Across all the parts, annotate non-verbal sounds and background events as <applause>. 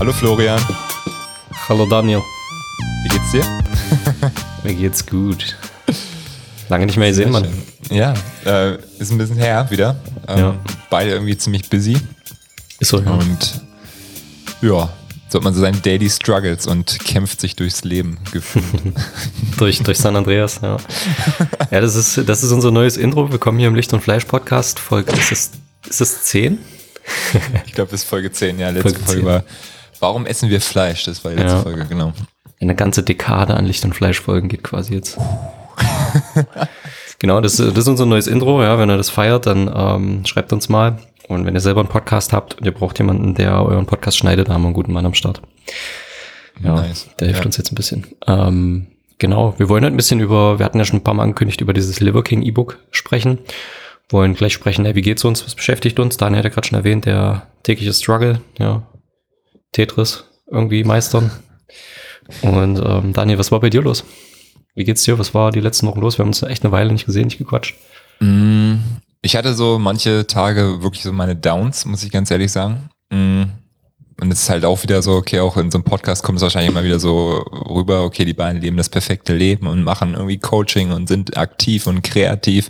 Hallo Florian. Hallo Daniel. Wie geht's dir? <laughs> Mir geht's gut. Lange nicht mehr gesehen, Mann. Ja, äh, ist ein bisschen her wieder. Ähm, Ja. Beide irgendwie ziemlich busy. Ist so, ja. Und ja, so hat man so seine Daily Struggles und kämpft sich durchs Leben gefühlt. <laughs> durch, durch San Andreas, ja. Ja, das ist, das ist unser neues Intro. Wir kommen hier im Licht und Fleisch Podcast. Folge, ist es, ist es 10? ich glaube, das ist Folge 10. Ja, letzte Folge Folge 10. war Warum essen wir Fleisch? Das war die letzte Ja. Folge, genau. Eine ganze Dekade an Licht und Fleisch Folgen geht quasi jetzt. genau, das, das ist unser neues Intro. Ja, wenn ihr das feiert, dann ähm, schreibt uns mal. Und wenn ihr selber einen Podcast habt und ihr braucht jemanden, der euren Podcast schneidet, dann haben wir einen guten Mann am Start. Ja, Nice. der hilft Ja. uns jetzt ein bisschen. Ähm, genau, wir wollen heute ein bisschen über, wir hatten ja schon ein paar Mal angekündigt, über dieses Liver King E-Book sprechen. Wollen gleich sprechen, hey, wie geht's uns, was beschäftigt uns? Daniel hat ja gerade schon erwähnt, der tägliche Struggle, ja, Tetris irgendwie meistern. Und ähm, Daniel, was war bei dir los? Wie geht's dir? Was war die letzten Wochen los? Wir haben uns echt eine Weile nicht gesehen, nicht gequatscht. Mm, Ich hatte so manche Tage wirklich so meine Downs, muss ich ganz ehrlich sagen. Mm, Und es ist halt auch wieder so, okay, auch in so einem Podcast kommt es wahrscheinlich immer wieder so rüber, okay, die beiden leben das perfekte Leben und machen irgendwie Coaching und sind aktiv und kreativ.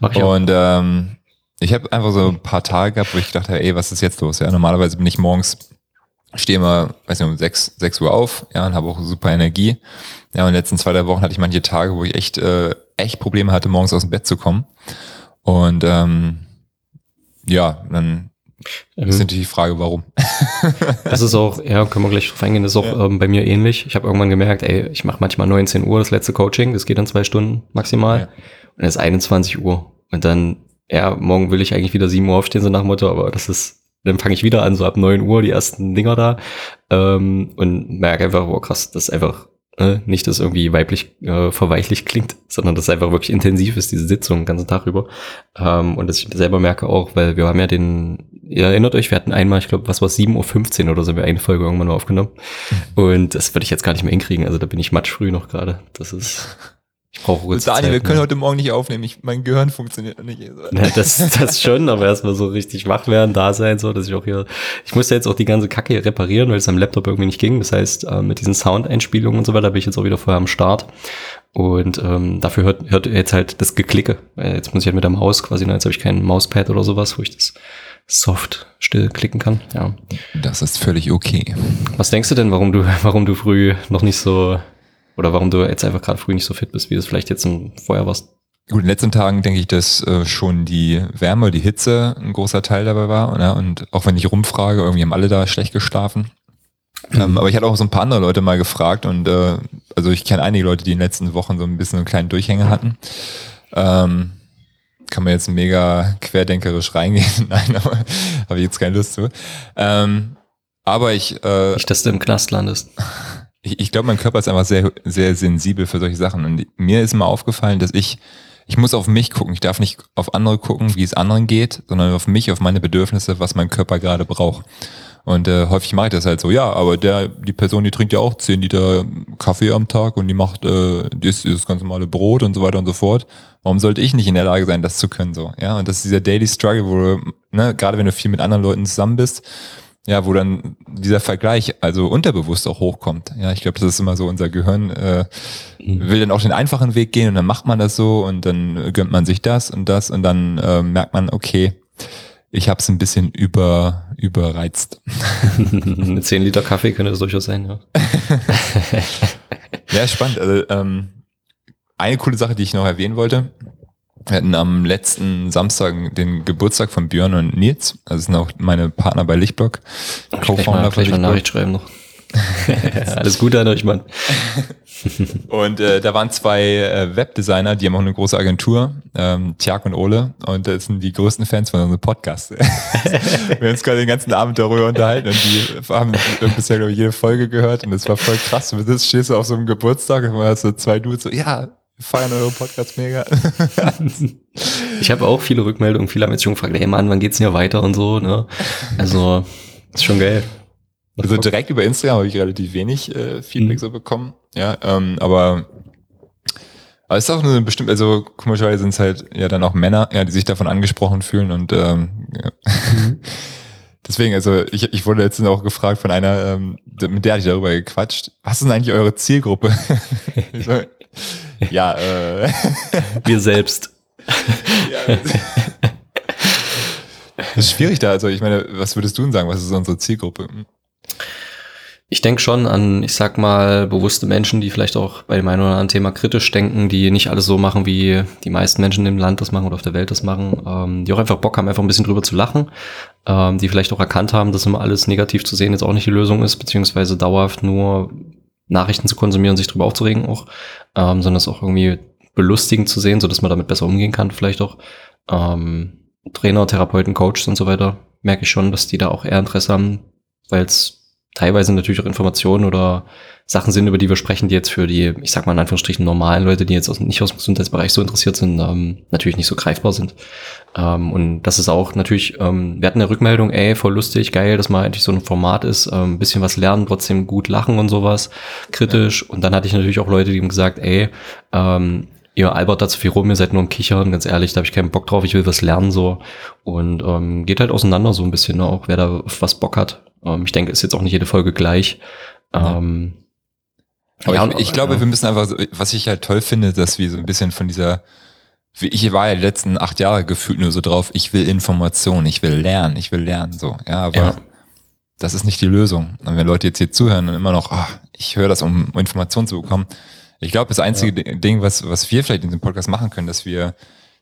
Ich. Und ähm, ich habe einfach so ein paar Tage gehabt, wo ich gedacht habe, ey, was ist jetzt los? Ja, normalerweise bin ich morgens, stehe immer, weiß nicht, um 6, 6 Uhr auf, ja, und habe auch super Energie. Ja, und in den letzten zwei, drei Wochen hatte ich manche Tage, wo ich echt, äh, echt Probleme hatte, morgens aus dem Bett zu kommen. Und ähm, ja, dann Ähm, ist natürlich die Frage, warum. <laughs> Das ist auch, ja, können wir gleich drauf eingehen, das ist auch ähm, bei mir ähnlich. Ich habe irgendwann gemerkt, ey, ich mache manchmal 19 Uhr das letzte Coaching, das geht dann zwei Stunden maximal. Ja. Und es ist 21 Uhr. Und dann, ja, morgen will ich eigentlich wieder 7 Uhr aufstehen, so nach Motto, aber das ist, dann fange ich wieder an, so ab 9 Uhr, die ersten Dinger da. Ähm, und merke einfach, oh krass, das ist einfach äh, nicht, dass irgendwie weiblich äh, verweichlich klingt, sondern dass es einfach wirklich intensiv ist, diese Sitzung den ganzen Tag über. Ähm, und dass ich selber merke auch, weil wir haben ja den, ihr erinnert euch, wir hatten einmal, ich glaube, was war 7.15 Uhr oder so, haben wir eine Folge irgendwann mal aufgenommen. Und das würde ich jetzt gar nicht mehr hinkriegen. Also da bin ich matschfrüh noch gerade. Das ist, <laughs> ich brauche zur Daniel, wir Zeit, können ne? heute Morgen nicht aufnehmen. Ich, mein Gehirn funktioniert nicht. Ja, das, das schon, aber erstmal so richtig wach werden, da sein, so, dass ich auch hier, ich musste jetzt auch die ganze Kacke hier reparieren, weil es am Laptop irgendwie nicht ging. Das heißt, äh, mit diesen Soundeinspielungen und so weiter bin ich jetzt auch wieder vorher am Start. Und ähm, dafür hört, hört ihr jetzt halt das Geklicke. Weil Jetzt muss ich halt mit der Maus quasi, ne, jetzt habe ich kein Mauspad oder sowas, wo ich das soft still klicken kann. Ja. Das ist völlig okay. Was denkst du denn, warum du, <laughs> warum du früh noch nicht so, oder warum du jetzt einfach gerade früh nicht so fit bist, wie du es vielleicht jetzt vorher warst? Gut, in den letzten Tagen denke ich, dass äh, schon die Wärme, die Hitze ein großer Teil dabei war. Ja? Und auch wenn ich rumfrage, irgendwie haben alle da schlecht geschlafen. Ähm, aber ich hatte auch so ein paar andere Leute mal gefragt und äh, also ich kenne einige Leute, die in den letzten Wochen so ein bisschen einen kleinen Durchhänger hatten. Ähm, kann man jetzt mega querdenkerisch reingehen. <laughs> Nein, aber habe ich jetzt keine Lust zu. Ähm, aber ich, äh, Nicht, dass du im Knast landest. <laughs> ich, ich glaube, mein Körper ist einfach sehr, sehr sensibel für solche Sachen. Und mir ist mal aufgefallen, dass ich, ich muss auf mich gucken. Ich darf nicht auf andere gucken, wie es anderen geht, sondern auf mich, auf meine Bedürfnisse, was mein Körper gerade braucht. Und äh, häufig mache ich das halt so, ja, aber der, die Person, die trinkt ja auch 10 Liter Kaffee am Tag und die macht äh, isst dieses ganz normale Brot und so weiter und so fort. Warum sollte ich nicht in der Lage sein, das zu können so? Ja, und das ist dieser Daily Struggle, wo du, ne, gerade wenn du viel mit anderen Leuten zusammen bist, ja, wo dann dieser Vergleich also unterbewusst auch hochkommt. Ja, ich glaube, das ist immer so unser Gehirn äh, will dann auch den einfachen Weg gehen und dann macht man das so und dann gönnt man sich das und das und dann äh, merkt man, okay, ich habe es ein bisschen über überreizt. <laughs> Mit 10 Liter Kaffee könnte das durchaus sein, ja. <laughs> Ja, spannend. Also, ähm, eine coole Sache, die ich noch erwähnen wollte. Wir hatten am letzten Samstag den Geburtstag von Björn und Nils. Das sind auch meine Partner bei Lichtblock. Mal, gleich mal Nachricht schreiben noch. <laughs> Alles Gute an euch, Mann. <laughs> Und äh, da waren zwei äh, Webdesigner, die haben auch eine große Agentur, ähm, Tjag und Ole, und das sind die größten Fans von unserem Podcast. <laughs> Wir haben uns gerade den ganzen Abend darüber unterhalten und die haben bisher, glaube ich, jede Folge gehört und das war voll krass. Du stehst du auf so einem Geburtstag und hat so zwei Dudes so, ja, wir feiern euren Podcast mega. <laughs> Ich habe auch viele Rückmeldungen, viele haben jetzt schon gefragt, hey Mann, wann geht's denn hier weiter und so, ne? Also, ist schon geil. Also direkt über Instagram habe ich relativ wenig äh, Feedback Mhm. so bekommen. Ja, ähm, aber aber es ist auch nur bestimmt, also komischerweise sind es halt ja dann auch Männer, ja, die sich davon angesprochen fühlen und ähm, ja. <laughs> Deswegen, also ich, ich wurde letztens auch gefragt von einer, ähm, mit der hatte ich darüber gequatscht. Was ist denn eigentlich eure Zielgruppe? <laughs> ja, äh. <laughs> Wir selbst. ja, das ist schwierig da. Also ich meine, was würdest du denn sagen? Was ist unsere Zielgruppe? Ich denke schon an, ich sag mal, bewusste Menschen, die vielleicht auch bei dem einen oder anderen Thema kritisch denken, die nicht alles so machen, wie die meisten Menschen im Land das machen oder auf der Welt das machen, ähm, die auch einfach Bock haben, einfach ein bisschen drüber zu lachen, ähm, die vielleicht auch erkannt haben, dass immer alles negativ zu sehen jetzt auch nicht die Lösung ist, beziehungsweise dauerhaft nur Nachrichten zu konsumieren, sich drüber aufzuregen auch, ähm, sondern es auch irgendwie belustigend zu sehen, so dass man damit besser umgehen kann, vielleicht auch. Ähm, Trainer, Therapeuten, Coaches und so weiter, merke ich schon, dass die da auch eher Interesse haben, weil es teilweise natürlich auch Informationen oder Sachen sind, über die wir sprechen, die jetzt für die, ich sag mal in Anführungsstrichen, normalen Leute, die jetzt nicht aus dem Gesundheitsbereich so interessiert sind, ähm, natürlich nicht so greifbar sind. Ähm, und das ist auch natürlich, ähm, wir hatten eine Rückmeldung, ey, voll lustig, geil, dass mal endlich so ein Format ist, ein ähm, bisschen was lernen, trotzdem gut lachen und sowas, kritisch. Ja. Und dann hatte ich natürlich auch Leute, die haben gesagt, ey, ähm, ihr albert da zu viel rum, ihr seid nur ein Kichern, ganz ehrlich, da habe ich keinen Bock drauf, ich will was lernen so. Und ähm, geht halt auseinander so ein bisschen, ne, auch wer da auf was Bock hat. Ähm, ich denke, ist jetzt auch nicht jede Folge gleich. Ähm, Aber ja, ich, ich glaube, ja. wir müssen einfach, was ich halt toll finde, dass wir so ein bisschen von dieser, ich war ja die letzten acht Jahre gefühlt nur so drauf, ich will Informationen, ich will lernen, ich will lernen, so. Ja, aber ja. das ist nicht die Lösung. Und wenn Leute jetzt hier zuhören und immer noch, ach, ich höre das, um Informationen zu bekommen, ich glaube, das einzige ja. Ding, was, was wir vielleicht in diesem Podcast machen können, dass wir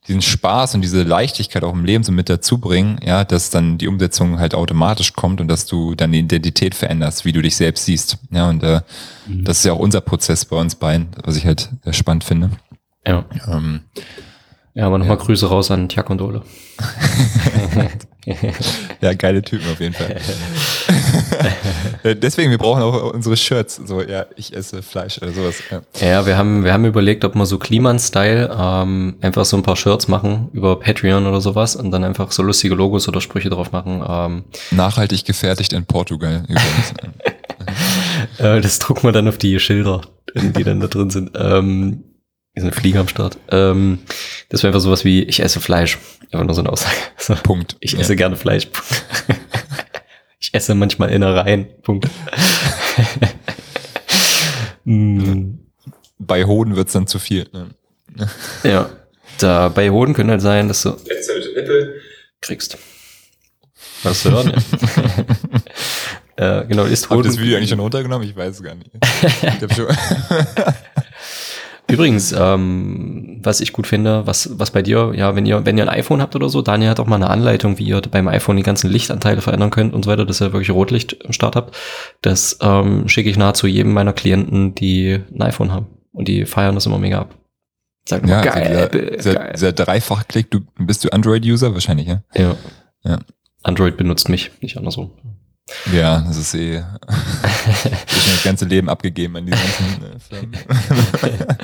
diesen Spaß und diese Leichtigkeit auch im Leben so mit dazu bringen, ja, dass dann die Umsetzung halt automatisch kommt und dass du deine Identität veränderst, wie du dich selbst siehst. Ja, und äh, mhm. das ist ja auch unser Prozess bei uns beiden, was ich halt sehr spannend finde. Ja. Ähm, ja, aber nochmal ja. Grüße raus an Tjak und Ole. <laughs> <laughs> ja, geile Typen auf jeden Fall. <laughs> <laughs> Deswegen, wir brauchen auch unsere Shirts. So, ja, ich esse Fleisch oder sowas. Ja, ja wir haben, wir haben überlegt, ob wir so Kliman-Style ähm, einfach so ein paar Shirts machen über Patreon oder sowas und dann einfach so lustige Logos oder Sprüche drauf machen. Ähm. Nachhaltig gefertigt in Portugal übrigens. <laughs> äh, das drucken wir dann auf die Schilder, die dann da drin sind. Ähm, wir sind Flieger am Start. Ähm, das wäre einfach sowas wie, ich esse Fleisch. Einfach nur so eine Aussage. So, Punkt. Ich esse ja. gerne Fleisch. Ich esse manchmal Innereien. Punkt. <laughs> mm. Bei Hoden wird's dann zu viel. Ne? ja. Da, bei Hoden können halt sein, dass du kriegst. Was zu hören, <laughs> äh, genau, ist Hoden. Habt das Video eigentlich schon runtergenommen? Ich weiß es gar nicht. <laughs> ich schon Übrigens, ähm, was ich gut finde, was, was bei dir, ja, wenn ihr, wenn ihr ein iPhone habt oder so, Daniel hat auch mal eine Anleitung, wie ihr beim iPhone die ganzen Lichtanteile verändern könnt und so weiter, dass ihr wirklich Rotlicht im Start habt. Das ähm, schicke ich nahezu jedem meiner Klienten, die ein iPhone haben. Und die feiern das immer mega ab. Sagen, ja, geil, also dieser, geil. dieser Dreifachklick, du bist du Android-User wahrscheinlich, ja? Ja. ja. Android benutzt mich, nicht andersrum. Ja, das ist eh ich das ganze Leben abgegeben an die ganzen äh, Firmen. <laughs>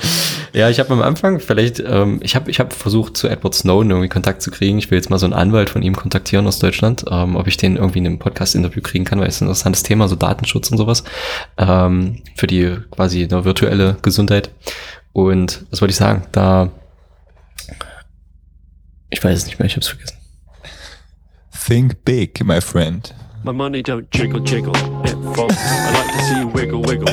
ja, ich habe am Anfang vielleicht, ähm, ich habe ich hab versucht zu Edward Snowden irgendwie Kontakt zu kriegen. Ich will jetzt mal so einen Anwalt von ihm kontaktieren aus Deutschland, ähm, ob ich den irgendwie in einem Podcast-Interview kriegen kann, weil es ein interessantes Thema, so Datenschutz und sowas, ähm, für die quasi eine virtuelle Gesundheit. Und was wollte ich sagen? Da, ich weiß es nicht mehr, ich habe es vergessen. Think big, my friend. My money don't jiggle jiggle. It falls. I like to see you wiggle wiggle.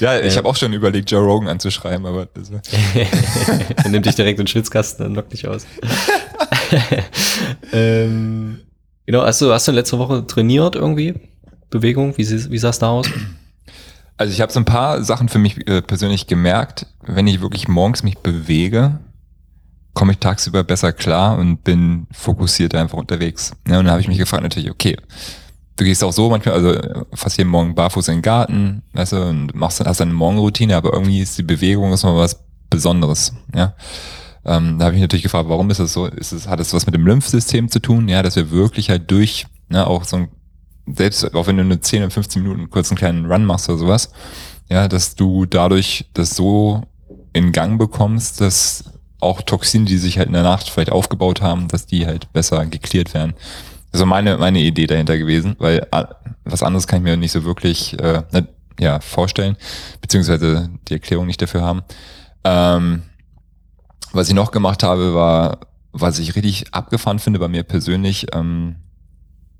<laughs> ja, ich habe auch schon überlegt, Joe Rogan anzuschreiben, aber das <laughs> er nimmt dich direkt in den Schwitzkasten, dann lockt dich aus. <laughs> ähm, genau, hast du, hast du letzte Woche trainiert irgendwie? Bewegung? Wie, wie sah es da aus? Also ich habe so ein paar Sachen für mich äh, persönlich gemerkt, wenn ich wirklich morgens mich bewege, komme ich tagsüber besser klar und bin fokussiert einfach unterwegs. Ja, und dann habe ich mich gefragt natürlich, okay, du gehst auch so manchmal, also fast jeden Morgen barfuß in den Garten, weißt du, und machst hast eine Morgenroutine, aber irgendwie ist die Bewegung ist mal was Besonderes, ja. Ähm, da habe ich natürlich gefragt, warum ist das so? Ist es, hat es was mit dem Lymphsystem zu tun? Ja, dass wir wirklich halt durch, ne, auch so ein, selbst auch wenn du nur 10 oder 15 Minuten kurz einen kleinen Run machst oder sowas, ja, dass du dadurch das so in Gang bekommst, dass auch Toxine, die sich halt in der Nacht vielleicht aufgebaut haben, dass die halt besser geklärt werden. Also meine, meine Idee dahinter gewesen, weil äh, was anderes kann ich mir nicht so wirklich äh, ne, ja, vorstellen, beziehungsweise die Erklärung nicht dafür haben. Ähm, was ich noch gemacht habe, war was ich richtig abgefahren finde bei mir persönlich, ähm,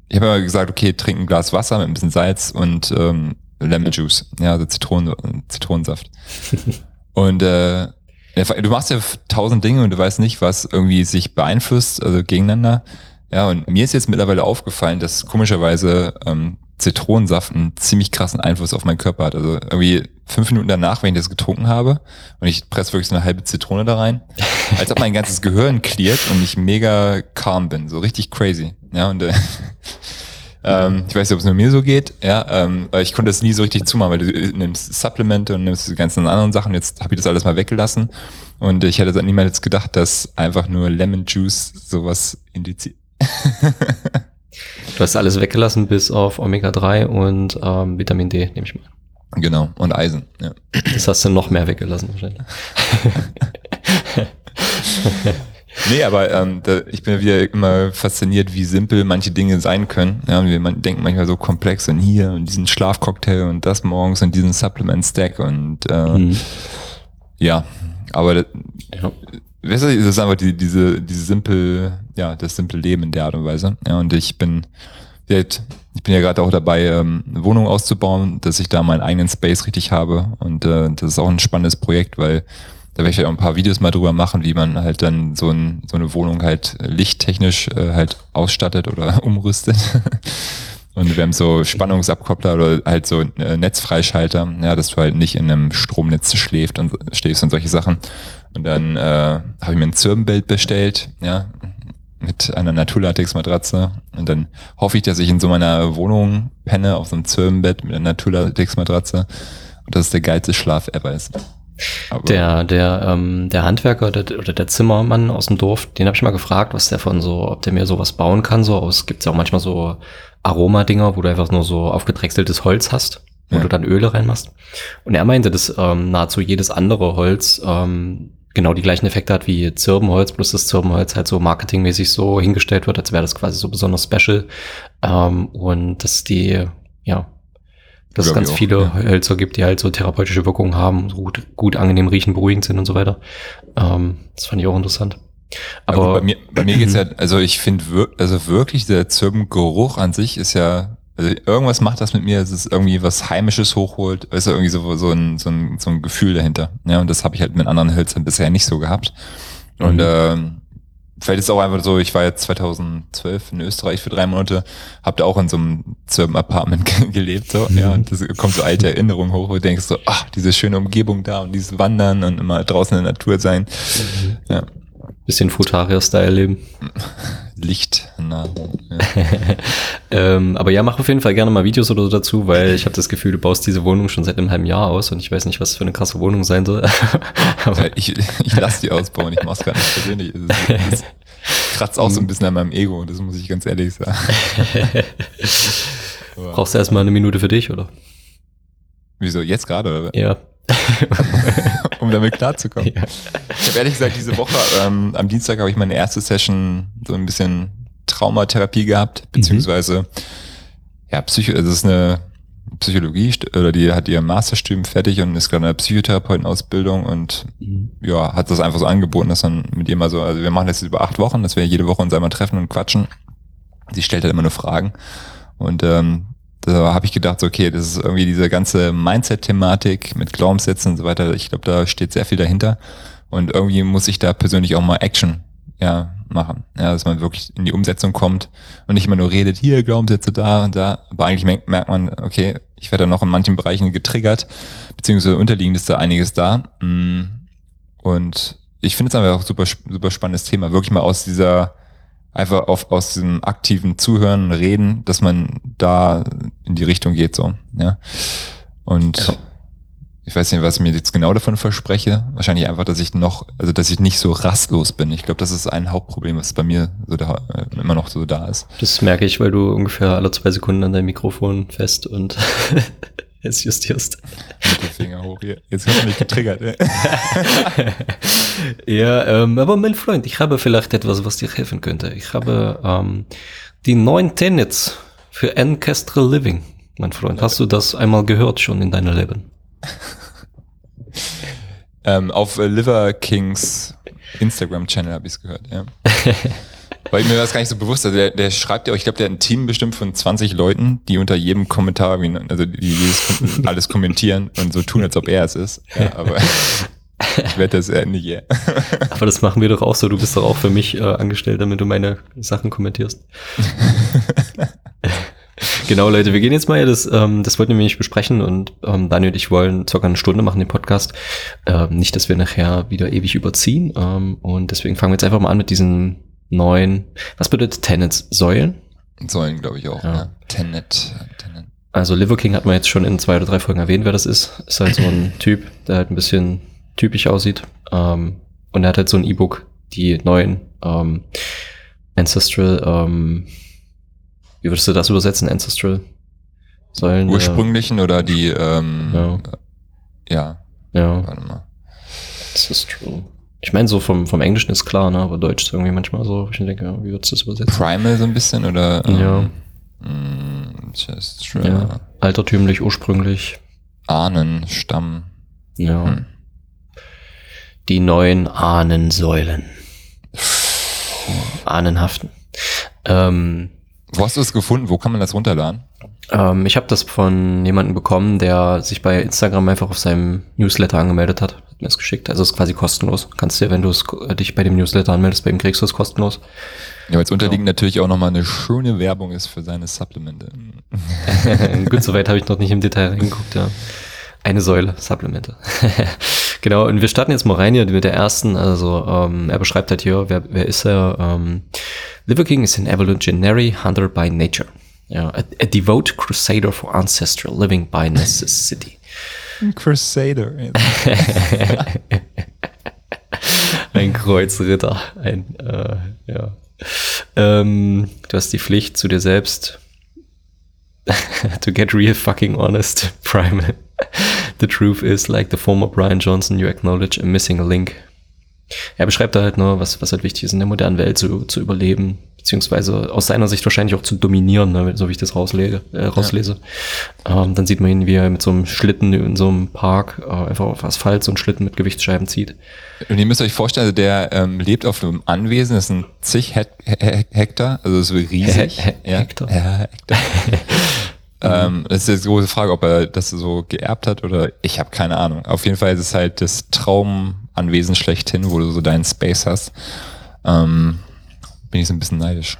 ich habe immer gesagt, okay, trink ein Glas Wasser mit ein bisschen Salz und ähm, Lemon Juice, ja, also Zitronen, Zitronensaft. <laughs> und äh, du machst ja tausend Dinge und du weißt nicht, was irgendwie sich beeinflusst, also gegeneinander. Ja, und mir ist jetzt mittlerweile aufgefallen, dass komischerweise ähm, Zitronensaft einen ziemlich krassen Einfluss auf meinen Körper hat. Also irgendwie fünf Minuten danach, wenn ich das getrunken habe und ich presse wirklich so eine halbe Zitrone da rein, <laughs> als ob mein ganzes Gehirn cleart und ich mega calm bin, so richtig crazy. Ja, und äh, <laughs> ähm, ich weiß nicht, ob es nur mir so geht, ja, ähm, aber ich konnte das nie so richtig zumachen, weil du äh, nimmst Supplemente und nimmst die ganzen anderen Sachen, jetzt habe ich das alles mal weggelassen und ich hätte niemals gedacht, dass einfach nur Lemon Juice sowas indiziert. Du hast alles weggelassen bis auf Omega-3 und ähm, Vitamin D, nehme ich mal. Genau, und Eisen. Ja. Das hast du noch mehr weggelassen wahrscheinlich. <laughs> nee, aber ähm, da, ich bin wieder immer fasziniert, wie simpel manche Dinge sein können. Ja, und wir man denken manchmal so komplex und hier und diesen Schlafcocktail und das morgens und diesen Supplement-Stack und äh, mhm. ja, aber ja. Weißt du, das ist einfach die, diese, diese simpel, ja, das simple Leben in der Art und Weise. Ja, und ich bin, ich bin ja gerade auch dabei, ähm, eine Wohnung auszubauen, dass ich da meinen eigenen Space richtig habe. Und äh, das ist auch ein spannendes Projekt, weil da werde ich ja auch ein paar Videos mal drüber machen, wie man halt dann so, ein, so eine Wohnung halt lichttechnisch äh, halt ausstattet oder <laughs> umrüstet. Und wir haben so Spannungsabkoppler oder halt so äh, Netzfreischalter, ja, dass du halt nicht in einem Stromnetz schläft und stehst und solche Sachen. Und dann äh, habe ich mir ein Zirbenbild bestellt, ja, mit einer Naturlatex-Matratze. Und dann hoffe ich, dass ich in so meiner Wohnung penne, auf so einem Zirbenbett mit einer Naturlatex-Matratze. Und dass es der geilste Schlaf ever ist. Aber der, der, ähm, der Handwerker oder, oder der Zimmermann aus dem Dorf, den habe ich mal gefragt, was der von so, ob der mir sowas bauen kann. So aus gibt's ja auch manchmal so Aromadinger, wo du einfach nur so aufgedrechseltes Holz hast, wo ja. du dann Öle reinmachst. Und er meinte, dass ähm, nahezu jedes andere Holz ähm, genau die gleichen Effekte hat wie Zirbenholz, bloß das Zirbenholz halt so marketingmäßig so hingestellt wird, als wäre das quasi so besonders special. Ähm, und dass die, ja, dass es ganz viele ja. Hölzer gibt, die halt so therapeutische Wirkungen haben, so gut, gut angenehm riechen, beruhigend sind und so weiter. Ähm, das fand ich auch interessant. Aber ja, bei mir, bei mir geht's <clears throat> ja, also ich finde, also wirklich der Zirbengeruch an sich ist ja also irgendwas macht das mit mir, dass es irgendwie was Heimisches hochholt, ist irgendwie so, so, ein, so, ein, so ein Gefühl dahinter. Ja, und das habe ich halt mit anderen Hölzern bisher nicht so gehabt. Und mhm. ähm, vielleicht ist es auch einfach so, ich war jetzt 2012 in Österreich für drei Monate, habe da auch in so einem Zirben-Apartment <laughs> gelebt, so, mhm. ja, und das kommt so alte Erinnerungen hoch, wo du denkst so, ach, diese schöne Umgebung da und dieses Wandern und immer draußen in der Natur sein. Mhm. Ja. Bisschen Frutaria-Style leben. <laughs> Licht. Na, ja. <laughs> ähm, aber ja, mach auf jeden Fall gerne mal Videos oder so dazu, weil ich habe das Gefühl, du baust diese Wohnung schon seit einem halben Jahr aus und ich weiß nicht, was für eine krasse Wohnung sein soll. <laughs> aber ich ich lasse die ausbauen, ich mach's gar nicht persönlich. Es, es kratzt auch so ein bisschen an meinem Ego, das muss ich ganz ehrlich sagen. Brauchst du erstmal eine Minute für dich, oder? Wieso, jetzt gerade? Ja. <laughs> um damit klarzukommen. Ja. Ich habe ehrlich gesagt diese Woche, ähm, am Dienstag habe ich meine erste Session so ein bisschen Traumatherapie gehabt, beziehungsweise mhm. ja, Psycho, also es ist eine Psychologie oder die hat ihr Masterstudium fertig und ist gerade eine Psychotherapeutenausbildung und mhm. ja, hat das einfach so angeboten, dass man mit ihr mal so, also wir machen das über acht Wochen, dass wir jede Woche uns einmal treffen und quatschen. Sie stellt halt immer nur Fragen und ähm, da habe ich gedacht, okay, das ist irgendwie diese ganze Mindset-Thematik mit Glaubenssätzen und so weiter. Ich glaube, da steht sehr viel dahinter. Und irgendwie muss ich da persönlich auch mal Action ja, machen. Ja, dass man wirklich in die Umsetzung kommt und nicht immer nur redet, hier Glaubenssätze da und da. Aber eigentlich merkt, merkt man, okay, ich werde da noch in manchen Bereichen getriggert, beziehungsweise unterliegend ist da einiges da. Mm. Und ich finde es einfach auch super, super spannendes Thema, wirklich mal aus dieser einfach auf, aus diesem aktiven Zuhören, Reden, dass man da in die Richtung geht, so, ja. Und ja. ich weiß nicht, was ich mir jetzt genau davon verspreche. Wahrscheinlich einfach, dass ich noch, also dass ich nicht so rastlos bin. Ich glaube, das ist ein Hauptproblem, was bei mir so da, äh, immer noch so da ist. Das merke ich, weil du ungefähr alle zwei Sekunden an deinem Mikrofon fest und <laughs> es justierst. Mittelfinger hoch hier. Jetzt hast du mich getriggert. <laughs> ja, ähm, aber mein Freund, ich habe vielleicht etwas, was dir helfen könnte. Ich habe ähm, die neuen Tenets für Ancestral Living, mein Freund. Hast du das einmal gehört schon in deinem Leben? ähm, auf Liver Kings Instagram-Channel habe ich es gehört, ja. <laughs> Weil mir das gar nicht so bewusst. Also der, der schreibt ja auch, ich glaube, der hat ein Team bestimmt von 20 Leuten, die unter jedem Kommentar, also die jedes, <laughs> alles kommentieren und so tun, als ob er es ist. Ja, aber <laughs> ich werde das äh, nicht. Yeah. <laughs> Aber das machen wir doch auch so. Du bist doch auch für mich äh, angestellt, damit du meine Sachen kommentierst. genau, Leute, wir gehen jetzt mal, das, ähm, das wollten wir nicht besprechen und ähm, Daniel und ich wollen circa eine Stunde machen, den Podcast. Ähm, nicht, dass wir nachher wieder ewig überziehen. Ähm, und deswegen fangen wir jetzt einfach mal an mit diesen neuen, was bedeutet Tenets? Säulen? Säulen, glaube ich auch, ja. ja. Tenet, Tenet. Also Liver King hat man jetzt schon in zwei oder drei Folgen erwähnt, wer das ist. Ist halt so ein <clears throat> Typ, der halt ein bisschen typisch aussieht. Ähm, und er hat halt so ein E-Book, die neuen ähm, Ancestral, ähm, wie würdest du das übersetzen, Ancestral Säulen? Ursprünglichen äh, oder die, ähm, ja. ja. Ja. Warte mal. Ancestral. Ich meine, so vom, vom Englischen ist klar, ne? aber Deutsch ist irgendwie manchmal so, ich denke, wie würdest du das übersetzen? Primal so ein bisschen oder? Ähm, ja. Mm, ja. Altertümlich, ursprünglich. Ahnen, Stamm. Ja. Hm die neuen Ahnensäulen. Ahnenhaften. Ähm, Wo hast du es gefunden? Wo kann man das runterladen? Ähm, ich habe das von jemandem bekommen, der sich bei Instagram einfach auf seinem Newsletter angemeldet hat. Hat mir das geschickt. Also es ist quasi kostenlos. Kannst dir, wenn du dich bei dem Newsletter anmeldest, bei ihm kriegst du es kostenlos. Ja, weil es unterliegend genau. natürlich auch nochmal eine schöne Werbung ist für seine Supplemente. <laughs> Gut, soweit habe ich noch nicht im Detail reingeguckt, ja. Eine Säule, Supplemente. <laughs> genau, und wir starten jetzt mal rein hier mit der ersten. Also ähm, er beschreibt halt hier, wer, wer ist er? Ähm, Liver King is an evolutionary hunter by nature. Ja, a, a devout crusader for ancestral living by necessity. <laughs> Crusader. <laughs> ein Kreuzritter. Ein, äh, ja. Ähm, du hast die Pflicht zu dir selbst. to get real fucking honest, Primal. The truth is, like the former Brian Johnson, you acknowledge a missing link. Er beschreibt da halt nur, was, was halt wichtig ist, in der modernen Welt zu, zu überleben, beziehungsweise aus seiner Sicht wahrscheinlich auch zu dominieren, ne, so wie ich das rauslege, äh, rauslese. Ja. Ähm, dann sieht man ihn, wie er mit so einem Schlitten in so einem Park äh, einfach auf Asphalt so einen Schlitten mit Gewichtsscheiben zieht. Und ihr müsst euch vorstellen, also der ähm, lebt auf einem Anwesen, das sind zig He He Hektar, also so riesig. He He Hektar. Ja, Hektar. Ähm, das ist jetzt die große Frage, ob er das so geerbt hat oder ich habe keine Ahnung. Auf jeden Fall ist es halt das Traumanwesen schlechthin, wo du so deinen Space hast. Ähm, bin ich so ein bisschen neidisch.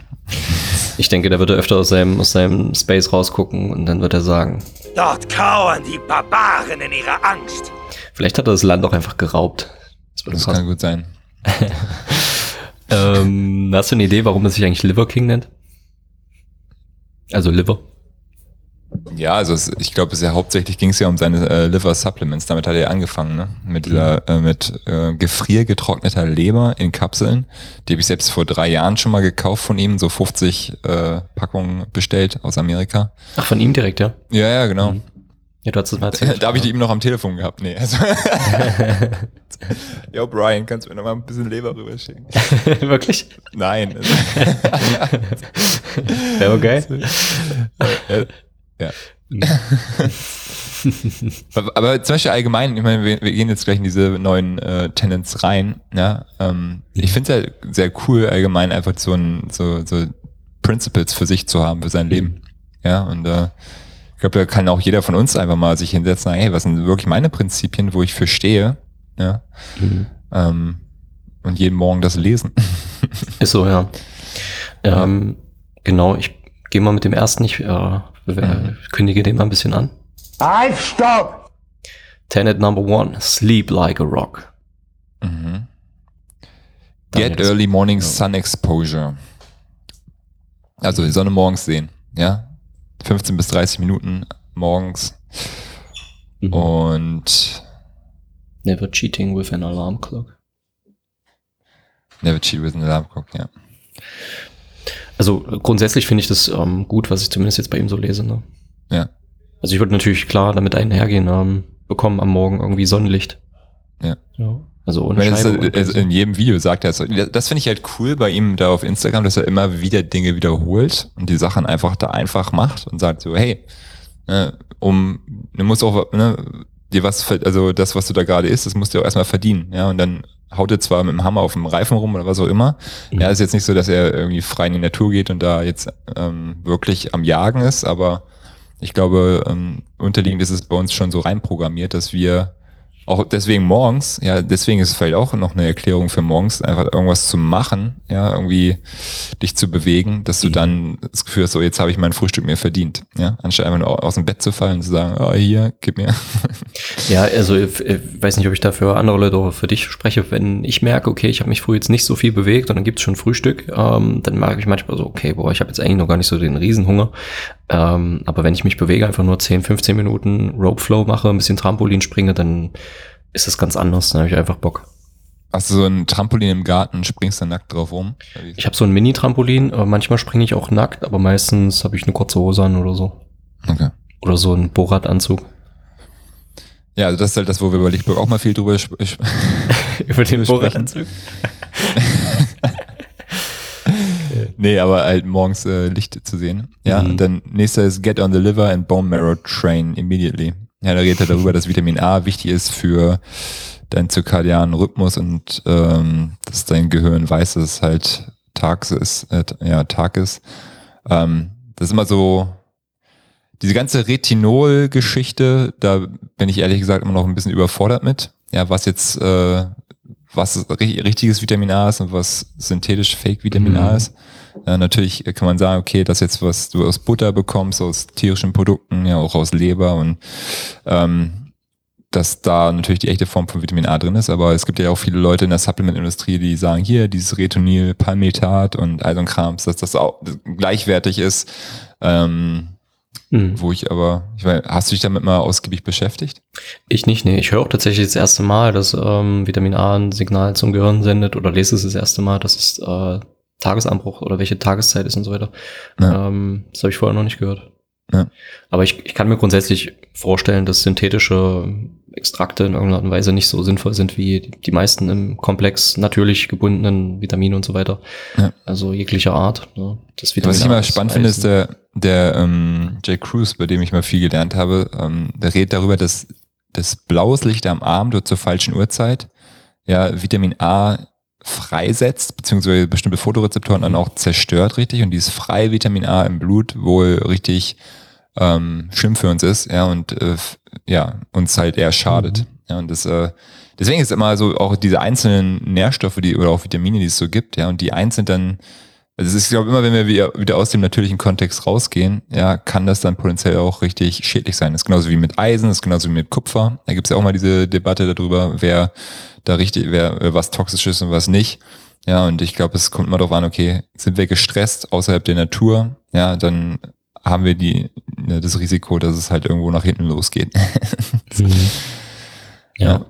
Ich denke, da wird er öfter aus seinem, aus seinem Space rausgucken und dann wird er sagen: Dort kauern die Barbaren in ihrer Angst. Vielleicht hat er das Land auch einfach geraubt. Das, das kann gut sein. <laughs> ähm, hast du eine Idee, warum er sich eigentlich Liver King nennt? Also Liver. Ja, also es, ich glaube, es ja hauptsächlich ging es ja um seine äh, Liver Supplements. Damit hat er angefangen, ne? Mit dieser, mhm. äh, mit äh, gefriergetrockneter Leber in Kapseln. Die habe ich selbst vor drei Jahren schon mal gekauft von ihm, so 50 äh, Packungen bestellt aus Amerika. Ach, von ihm direkt, ja? Ja, ja, genau. Mhm. Ja, du hast es mal <laughs> erzählt. Da habe ich die eben noch am Telefon gehabt. Nee. Also <laughs> Yo, Brian, kannst du mir noch mal ein bisschen Leber rüberschicken? <laughs> Wirklich? Nein. ja, okay. Ja. <laughs> Aber zum Beispiel allgemein, ich meine, wir, wir, gehen jetzt gleich in diese neuen äh, Tenants rein. Ja? Ähm, ich finde es ja sehr cool, allgemein einfach so, ein, so, so Principles für sich zu haben, für sein Leben. Ja, und äh, ich glaube, da kann auch jeder von uns einfach mal sich hinsetzen hey, was sind wirklich meine Prinzipien, wo ich für stehe? Ja. Mhm. Ähm, und jeden Morgen das lesen. Ist so, ja. Ähm, genau, ich gehe mal mit dem ersten. Ich äh, Mhm. Kündige den mal ein bisschen an. I've stop! Tenet number one, sleep like a rock. Mhm. Get early morning ja. sun exposure. Also die Sonne morgens sehen, ja? 15 bis 30 Minuten morgens. Mhm. Und Never cheating with an alarm clock. Never cheat with an alarm clock, ja. Also grundsätzlich finde ich das ähm, gut, was ich zumindest jetzt bei ihm so lese. Ne? Ja. Also ich würde natürlich klar damit einhergehen, ähm, bekommen am Morgen irgendwie Sonnenlicht. Ja. ja. Also ohne Meine, Scheibe das, also in jedem Video sagt er es. Das finde ich halt cool bei ihm da auf Instagram, dass er immer wieder Dinge wiederholt und die Sachen einfach da einfach macht und sagt so, hey, ne, um, du musst auch, ne, dir was, also das, was du da gerade isst, das musst du auch erstmal verdienen, ja, und dann haut er zwar mit dem Hammer auf dem Reifen rum oder was auch immer. Mhm. Ja, ist jetzt nicht so, dass er irgendwie frei in die Natur geht und da jetzt ähm, wirklich am Jagen ist, aber ich glaube, ähm, unterliegend ist es bei uns schon so reinprogrammiert, dass wir auch deswegen morgens, ja, deswegen ist es vielleicht auch noch eine Erklärung für morgens, einfach irgendwas zu machen, ja, irgendwie dich zu bewegen, dass du dann das Gefühl hast, so jetzt habe ich mein Frühstück mir verdient, ja, anstatt einfach nur aus dem Bett zu fallen und zu sagen, oh, hier, gib mir. <laughs> Ja, also ich, ich weiß nicht, ob ich da für andere Leute oder für dich spreche. Wenn ich merke, okay, ich habe mich früh jetzt nicht so viel bewegt und dann gibt's schon Frühstück, ähm, dann merke ich manchmal so, okay, boah, ich habe jetzt eigentlich noch gar nicht so den Riesenhunger. Ähm, aber wenn ich mich bewege, einfach nur 10, 15 Minuten Rope Flow mache, ein bisschen Trampolin springe, dann ist das ganz anders. Dann habe ich einfach Bock. Hast du so ein Trampolin im Garten und springst dann nackt drauf rum? Ich habe so ein Mini-Trampolin, manchmal springe ich auch nackt, aber meistens habe ich eine kurze Hose an oder so. Okay. Oder so einen Borat-Anzug. Ja, also das ist halt das, wo wir bei Lichtburg auch mal viel drüber sp sp- <laughs> Über den <laughs> Borat-Anzug? <laughs> Nee, aber halt morgens äh, Licht zu sehen. Ja, Mhm. und dann nächster ist Get on the Liver and Bone Marrow Train immediately. Ja, da redet er darüber, dass Vitamin A wichtig ist für deinen zirkadianen Rhythmus und ähm, dass dein Gehirn weiß, dass es halt tags ist, äh, ja, Tag ist. Ähm, das ist immer so, diese ganze Retinol-Geschichte, da bin ich ehrlich gesagt immer noch ein bisschen überfordert mit. Ja, was jetzt, äh, was ri- richtiges Vitamin A ist und was synthetisch Fake-Vitamin A Mhm. ist. Ja, natürlich kann man sagen, okay, das jetzt, was du aus Butter bekommst, aus tierischen Produkten, ja auch aus Leber und ähm, dass da natürlich die echte Form von Vitamin A drin ist, aber es gibt ja auch viele Leute in der Supplement-Industrie, die sagen, hier, dieses Retinil, Palmitat und all so ein Krams, dass das auch gleichwertig ist. Ähm, Hm. wo ich aber, ich weiß, hast du dich damit mal ausgiebig beschäftigt? Ich nicht, nee. Ich höre auch tatsächlich das erste Mal, dass ähm, Vitamin A ein Signal zum Gehirn sendet oder lese es das erste Mal, dass es äh, Tagesanbruch oder welche Tageszeit ist und so weiter. Ja. Ähm, das habe ich vorher noch nicht gehört. Ja. Aber ich, ich kann mir grundsätzlich vorstellen, dass synthetische Extrakte in irgendeiner Art und Weise nicht so sinnvoll sind wie die- die meisten im Komplex natürlich gebundenen Vitamine und so weiter. Ja. Also jeglicher Art. Ne? Das Was ich immer spannend finde, ist der, der ähm, Jay Cruz, bei dem ich mal viel gelernt habe, ähm, der redet darüber, dass das blaues Licht am Abend oder zur falschen Uhrzeit ja Vitamin A freisetzt, beziehungsweise bestimmte Fotorezeptoren dann auch zerstört richtig und dieses freie Vitamin A im Blut wohl richtig ähm, schlimm für uns ist, ja, und äh, ja, uns halt eher schadet. Ja, und das, äh, deswegen ist immer so auch diese einzelnen Nährstoffe, die oder auch Vitamine, die es so gibt, ja, und die einzeln dann also es ist, ich glaube, immer wenn wir wieder, aus dem natürlichen Kontext rausgehen, ja, kann das dann potenziell auch richtig schädlich sein. Das ist genauso wie mit Eisen, das ist genauso wie mit Kupfer. Da gibt es ja auch mal diese Debatte darüber, wer da richtig, wer was toxisch ist und was nicht. Ja, und ich glaube, es kommt immer darauf an, okay, sind wir gestresst außerhalb der Natur, ja, dann haben wir die, ne, das Risiko, dass es halt irgendwo nach hinten losgeht. <laughs> Mhm. Ja.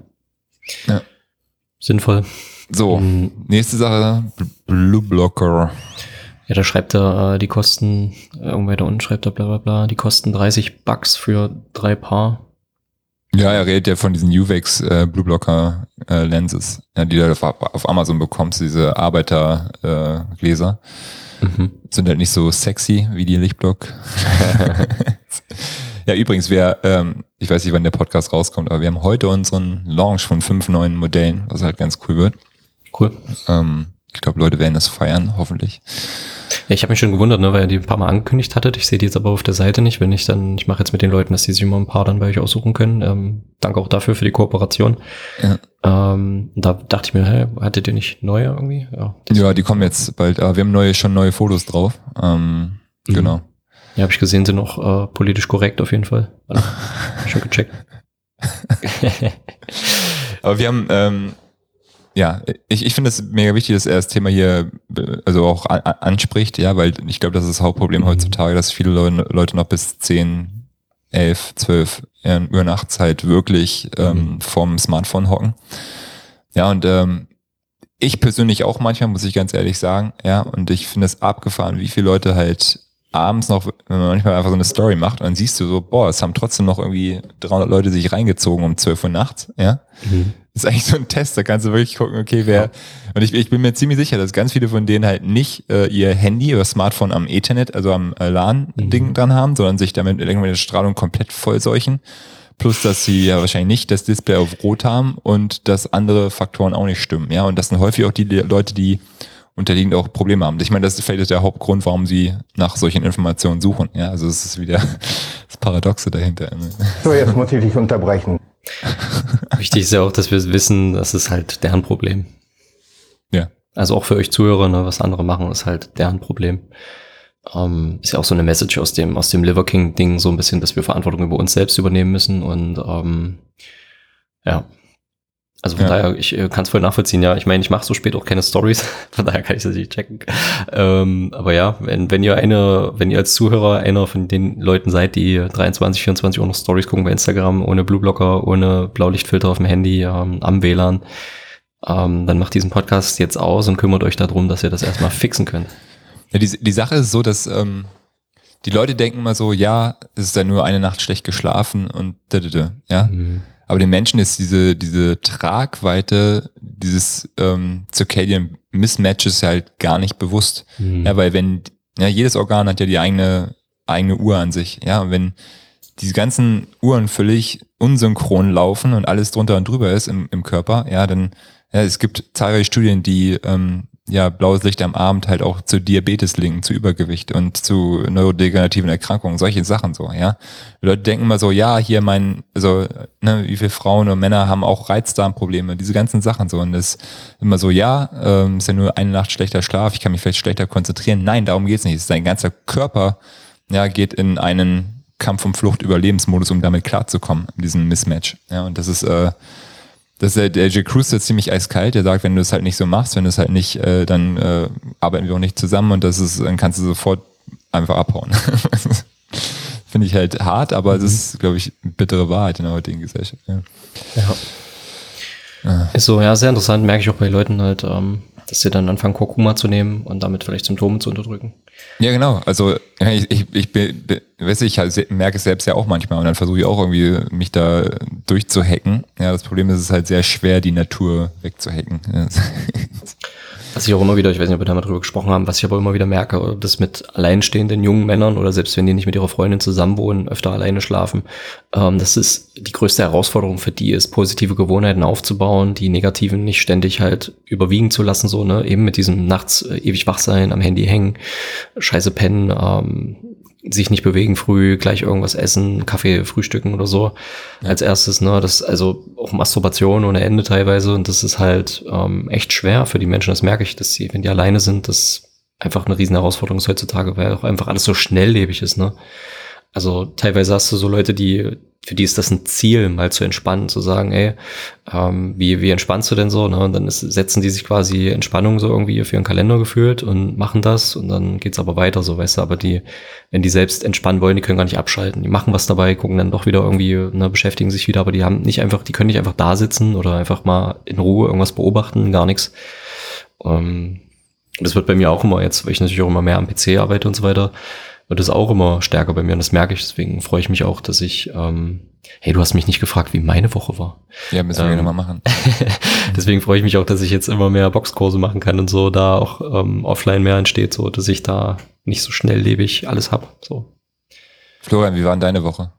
Ja. Sinnvoll. So, Mhm. nächste Sache, Blue Blocker. Ja, da schreibt er, äh, die kosten, äh, irgendwo da unten schreibt er bla bla bla, die kosten 30 Bucks für drei Paar. Ja, er redet ja von diesen Uvex äh, Blue Blocker äh, Lenses, ja, die du auf, auf Amazon bekommst, diese Arbeitergläser. Äh, Gläser. Mhm. Sind halt nicht so sexy wie die Lichtblock. <laughs> ja, übrigens, wir, ähm, ich weiß nicht, wann der Podcast rauskommt, aber wir haben heute unseren Launch von fünf neuen Modellen, was halt ganz cool wird. Cool. Ähm, ich glaube, Leute werden das feiern, hoffentlich. Ja, ich habe mich schon gewundert, ne, weil ihr die ein paar Mal angekündigt hattet. Ich sehe die jetzt aber auf der Seite nicht. Wenn ich dann, ich mache jetzt mit den Leuten, dass die sich immer ein paar dann bei euch aussuchen können. Ähm, danke auch dafür für die Kooperation. Ja. Ähm, da dachte ich mir, hä, hattet ihr nicht neue irgendwie? Ja, Ja, die kommen jetzt bald, aber wir haben neue, schon neue Fotos drauf. Ähm, Mhm. Genau. ja habe ich gesehen, sind noch äh, politisch korrekt auf jeden Fall. Also, schon gecheckt. <laughs> Aber wir haben, ähm, ja, ich, ich finde es mega wichtig, dass er das Thema hier also auch a- a- anspricht, ja, weil ich glaube, das ist das Hauptproblem Mhm. heutzutage, dass viele Leute, Leute noch bis 10, 11, 12 Uhr nachts halt wirklich ähm, Mhm. vorm Smartphone hocken. Ja, und ähm, ich persönlich auch manchmal, muss ich ganz ehrlich sagen, ja, und ich finde es abgefahren, wie viele Leute halt abends noch, wenn man manchmal einfach so eine Story macht, und dann siehst du so, boah, es haben trotzdem noch irgendwie 300 Leute sich reingezogen um 12 Uhr nachts, ja. Das ist eigentlich so ein Test, da kannst du wirklich gucken, okay, wer. Und ich, ich bin mir ziemlich sicher, dass ganz viele von denen halt nicht äh, ihr Handy oder Smartphone am Ethernet, also am äh, LAN-Ding Mhm. dran haben, sondern sich damit mit irgendwelcher Strahlung komplett vollseuchen. plus dass sie ja wahrscheinlich nicht das Display auf Rot haben und dass andere Faktoren auch nicht stimmen. Ja, und das sind häufig auch die Leute, die unterliegend auch Probleme haben. Ich meine, das ist vielleicht der Hauptgrund, warum sie nach solchen Informationen suchen. Ja, also es ist wieder <laughs> das Paradoxe dahinter. So, jetzt muss ich dich unterbrechen. <laughs> Wichtig ist ja auch, dass wir wissen, das ist halt deren Problem. Ja. Also auch für euch Zuhörer, ne, was andere machen, ist halt deren Problem. Ähm, ist ja auch so eine Message aus dem, aus dem Liver King Ding, so ein bisschen, dass wir Verantwortung über uns selbst übernehmen müssen und ähm, ja, also von ja. daher, ich äh, kann es voll nachvollziehen, ja. Ich meine, ich mache so spät auch keine Stories, <laughs> von daher kann ich das nicht checken. Ähm, aber ja, wenn, wenn ihr eine, wenn ihr als Zuhörer einer von den Leuten seid, die 23, 24 Uhr noch Stories gucken bei Instagram, ohne Blueblocker, ohne Blaulichtfilter auf dem Handy, ähm, am WLAN, ähm, dann macht diesen Podcast jetzt aus und kümmert euch darum, dass ihr das erstmal fixen könnt. Ja, die, die Sache ist so, dass ähm, die Leute denken mal so, ja, es ist ja nur eine Nacht schlecht geschlafen und da, da, da, ja. Mhm. Aber den Menschen ist diese, diese Tragweite dieses ähm, Circadian Mismatches halt gar nicht bewusst. Mhm. Ja, weil wenn, ja, jedes Organ hat ja die eigene, eigene Uhr an sich. Ja, und wenn diese ganzen Uhren völlig unsynchron laufen und alles drunter und drüber ist im, im Körper, ja, dann, ja, es gibt zahlreiche Studien, die ähm, ja, blaues Licht am Abend halt auch zu Diabetes linken, zu Übergewicht und zu neurodegenerativen Erkrankungen, solche Sachen so, ja. Die Leute denken immer so, ja, hier mein, also, ne, wie viele Frauen und Männer haben auch Reizdarmprobleme, diese ganzen Sachen so. Und das immer so, ja, ähm, ist ja nur eine Nacht schlechter Schlaf, ich kann mich vielleicht schlechter konzentrieren. Nein, darum geht's nicht. Dein ganzer Körper, ja, geht in einen Kampf- und Flucht-Überlebensmodus, um damit klarzukommen, in diesem Mismatch. Ja, und das ist, äh, das ist der, J. Cruz ist ziemlich eiskalt. Der sagt, wenn du es halt nicht so machst, wenn du es halt nicht, äh, dann äh, arbeiten wir auch nicht zusammen und das ist, dann kannst du sofort einfach abhauen. <laughs> Finde ich halt hart, aber mhm. ist, glaube ich, bittere Wahrheit in der heutigen Gesellschaft. Ja. ja. Ist so, ja, sehr interessant, merke ich auch bei Leuten halt, ähm, dass sie dann anfangen, Kurkuma zu nehmen und damit vielleicht Symptome zu unterdrücken. Ja, genau. Also ich, ich, ich, bin, weiß ich halt, merke es selbst ja auch manchmal und dann versuche ich auch irgendwie mich da durchzuhacken. Ja, das Problem ist, es ist halt sehr schwer, die Natur wegzuhacken. <laughs> Was ich auch immer wieder, ich weiß nicht, ob wir da mal drüber gesprochen haben, was ich aber immer wieder merke, das mit alleinstehenden jungen Männern oder selbst wenn die nicht mit ihrer Freundin zusammenwohnen, öfter alleine schlafen, ähm, das ist die größte Herausforderung für die ist, positive Gewohnheiten aufzubauen, die negativen nicht ständig halt überwiegen zu lassen, so, ne, eben mit diesem nachts äh, ewig wach sein, am Handy hängen, scheiße pennen, ähm, sich nicht bewegen früh, gleich irgendwas essen, Kaffee frühstücken oder so ja. als erstes, ne, das also auch Masturbation ohne Ende teilweise und das ist halt ähm, echt schwer für die Menschen, das merke ich, dass sie, wenn die alleine sind, das einfach eine riesen Herausforderung ist heutzutage, weil auch einfach alles so schnelllebig ist, ne. Also teilweise hast du so Leute, die für die ist das ein Ziel, mal zu entspannen, zu sagen, ey, ähm, wie, wie entspannst du denn so? Ne? Und dann ist, setzen die sich quasi Entspannung so irgendwie für ihren Kalender gefühlt und machen das und dann geht's aber weiter, so weißt du, aber die, wenn die selbst entspannen wollen, die können gar nicht abschalten. Die machen was dabei, gucken dann doch wieder irgendwie, ne, beschäftigen sich wieder, aber die haben nicht einfach, die können nicht einfach da sitzen oder einfach mal in Ruhe irgendwas beobachten, gar nichts. Ähm, das wird bei mir auch immer jetzt, weil ich natürlich auch immer mehr am PC arbeite und so weiter, wird es auch immer stärker bei mir und das merke ich. Deswegen freue ich mich auch, dass ich, ähm, hey, du hast mich nicht gefragt, wie meine Woche war. Ja, müssen wir ähm, nochmal machen. <laughs> deswegen freue ich mich auch, dass ich jetzt immer mehr Boxkurse machen kann und so, da auch ähm, offline mehr entsteht, so dass ich da nicht so schnelllebig alles hab. So. Florian, wie war denn deine Woche?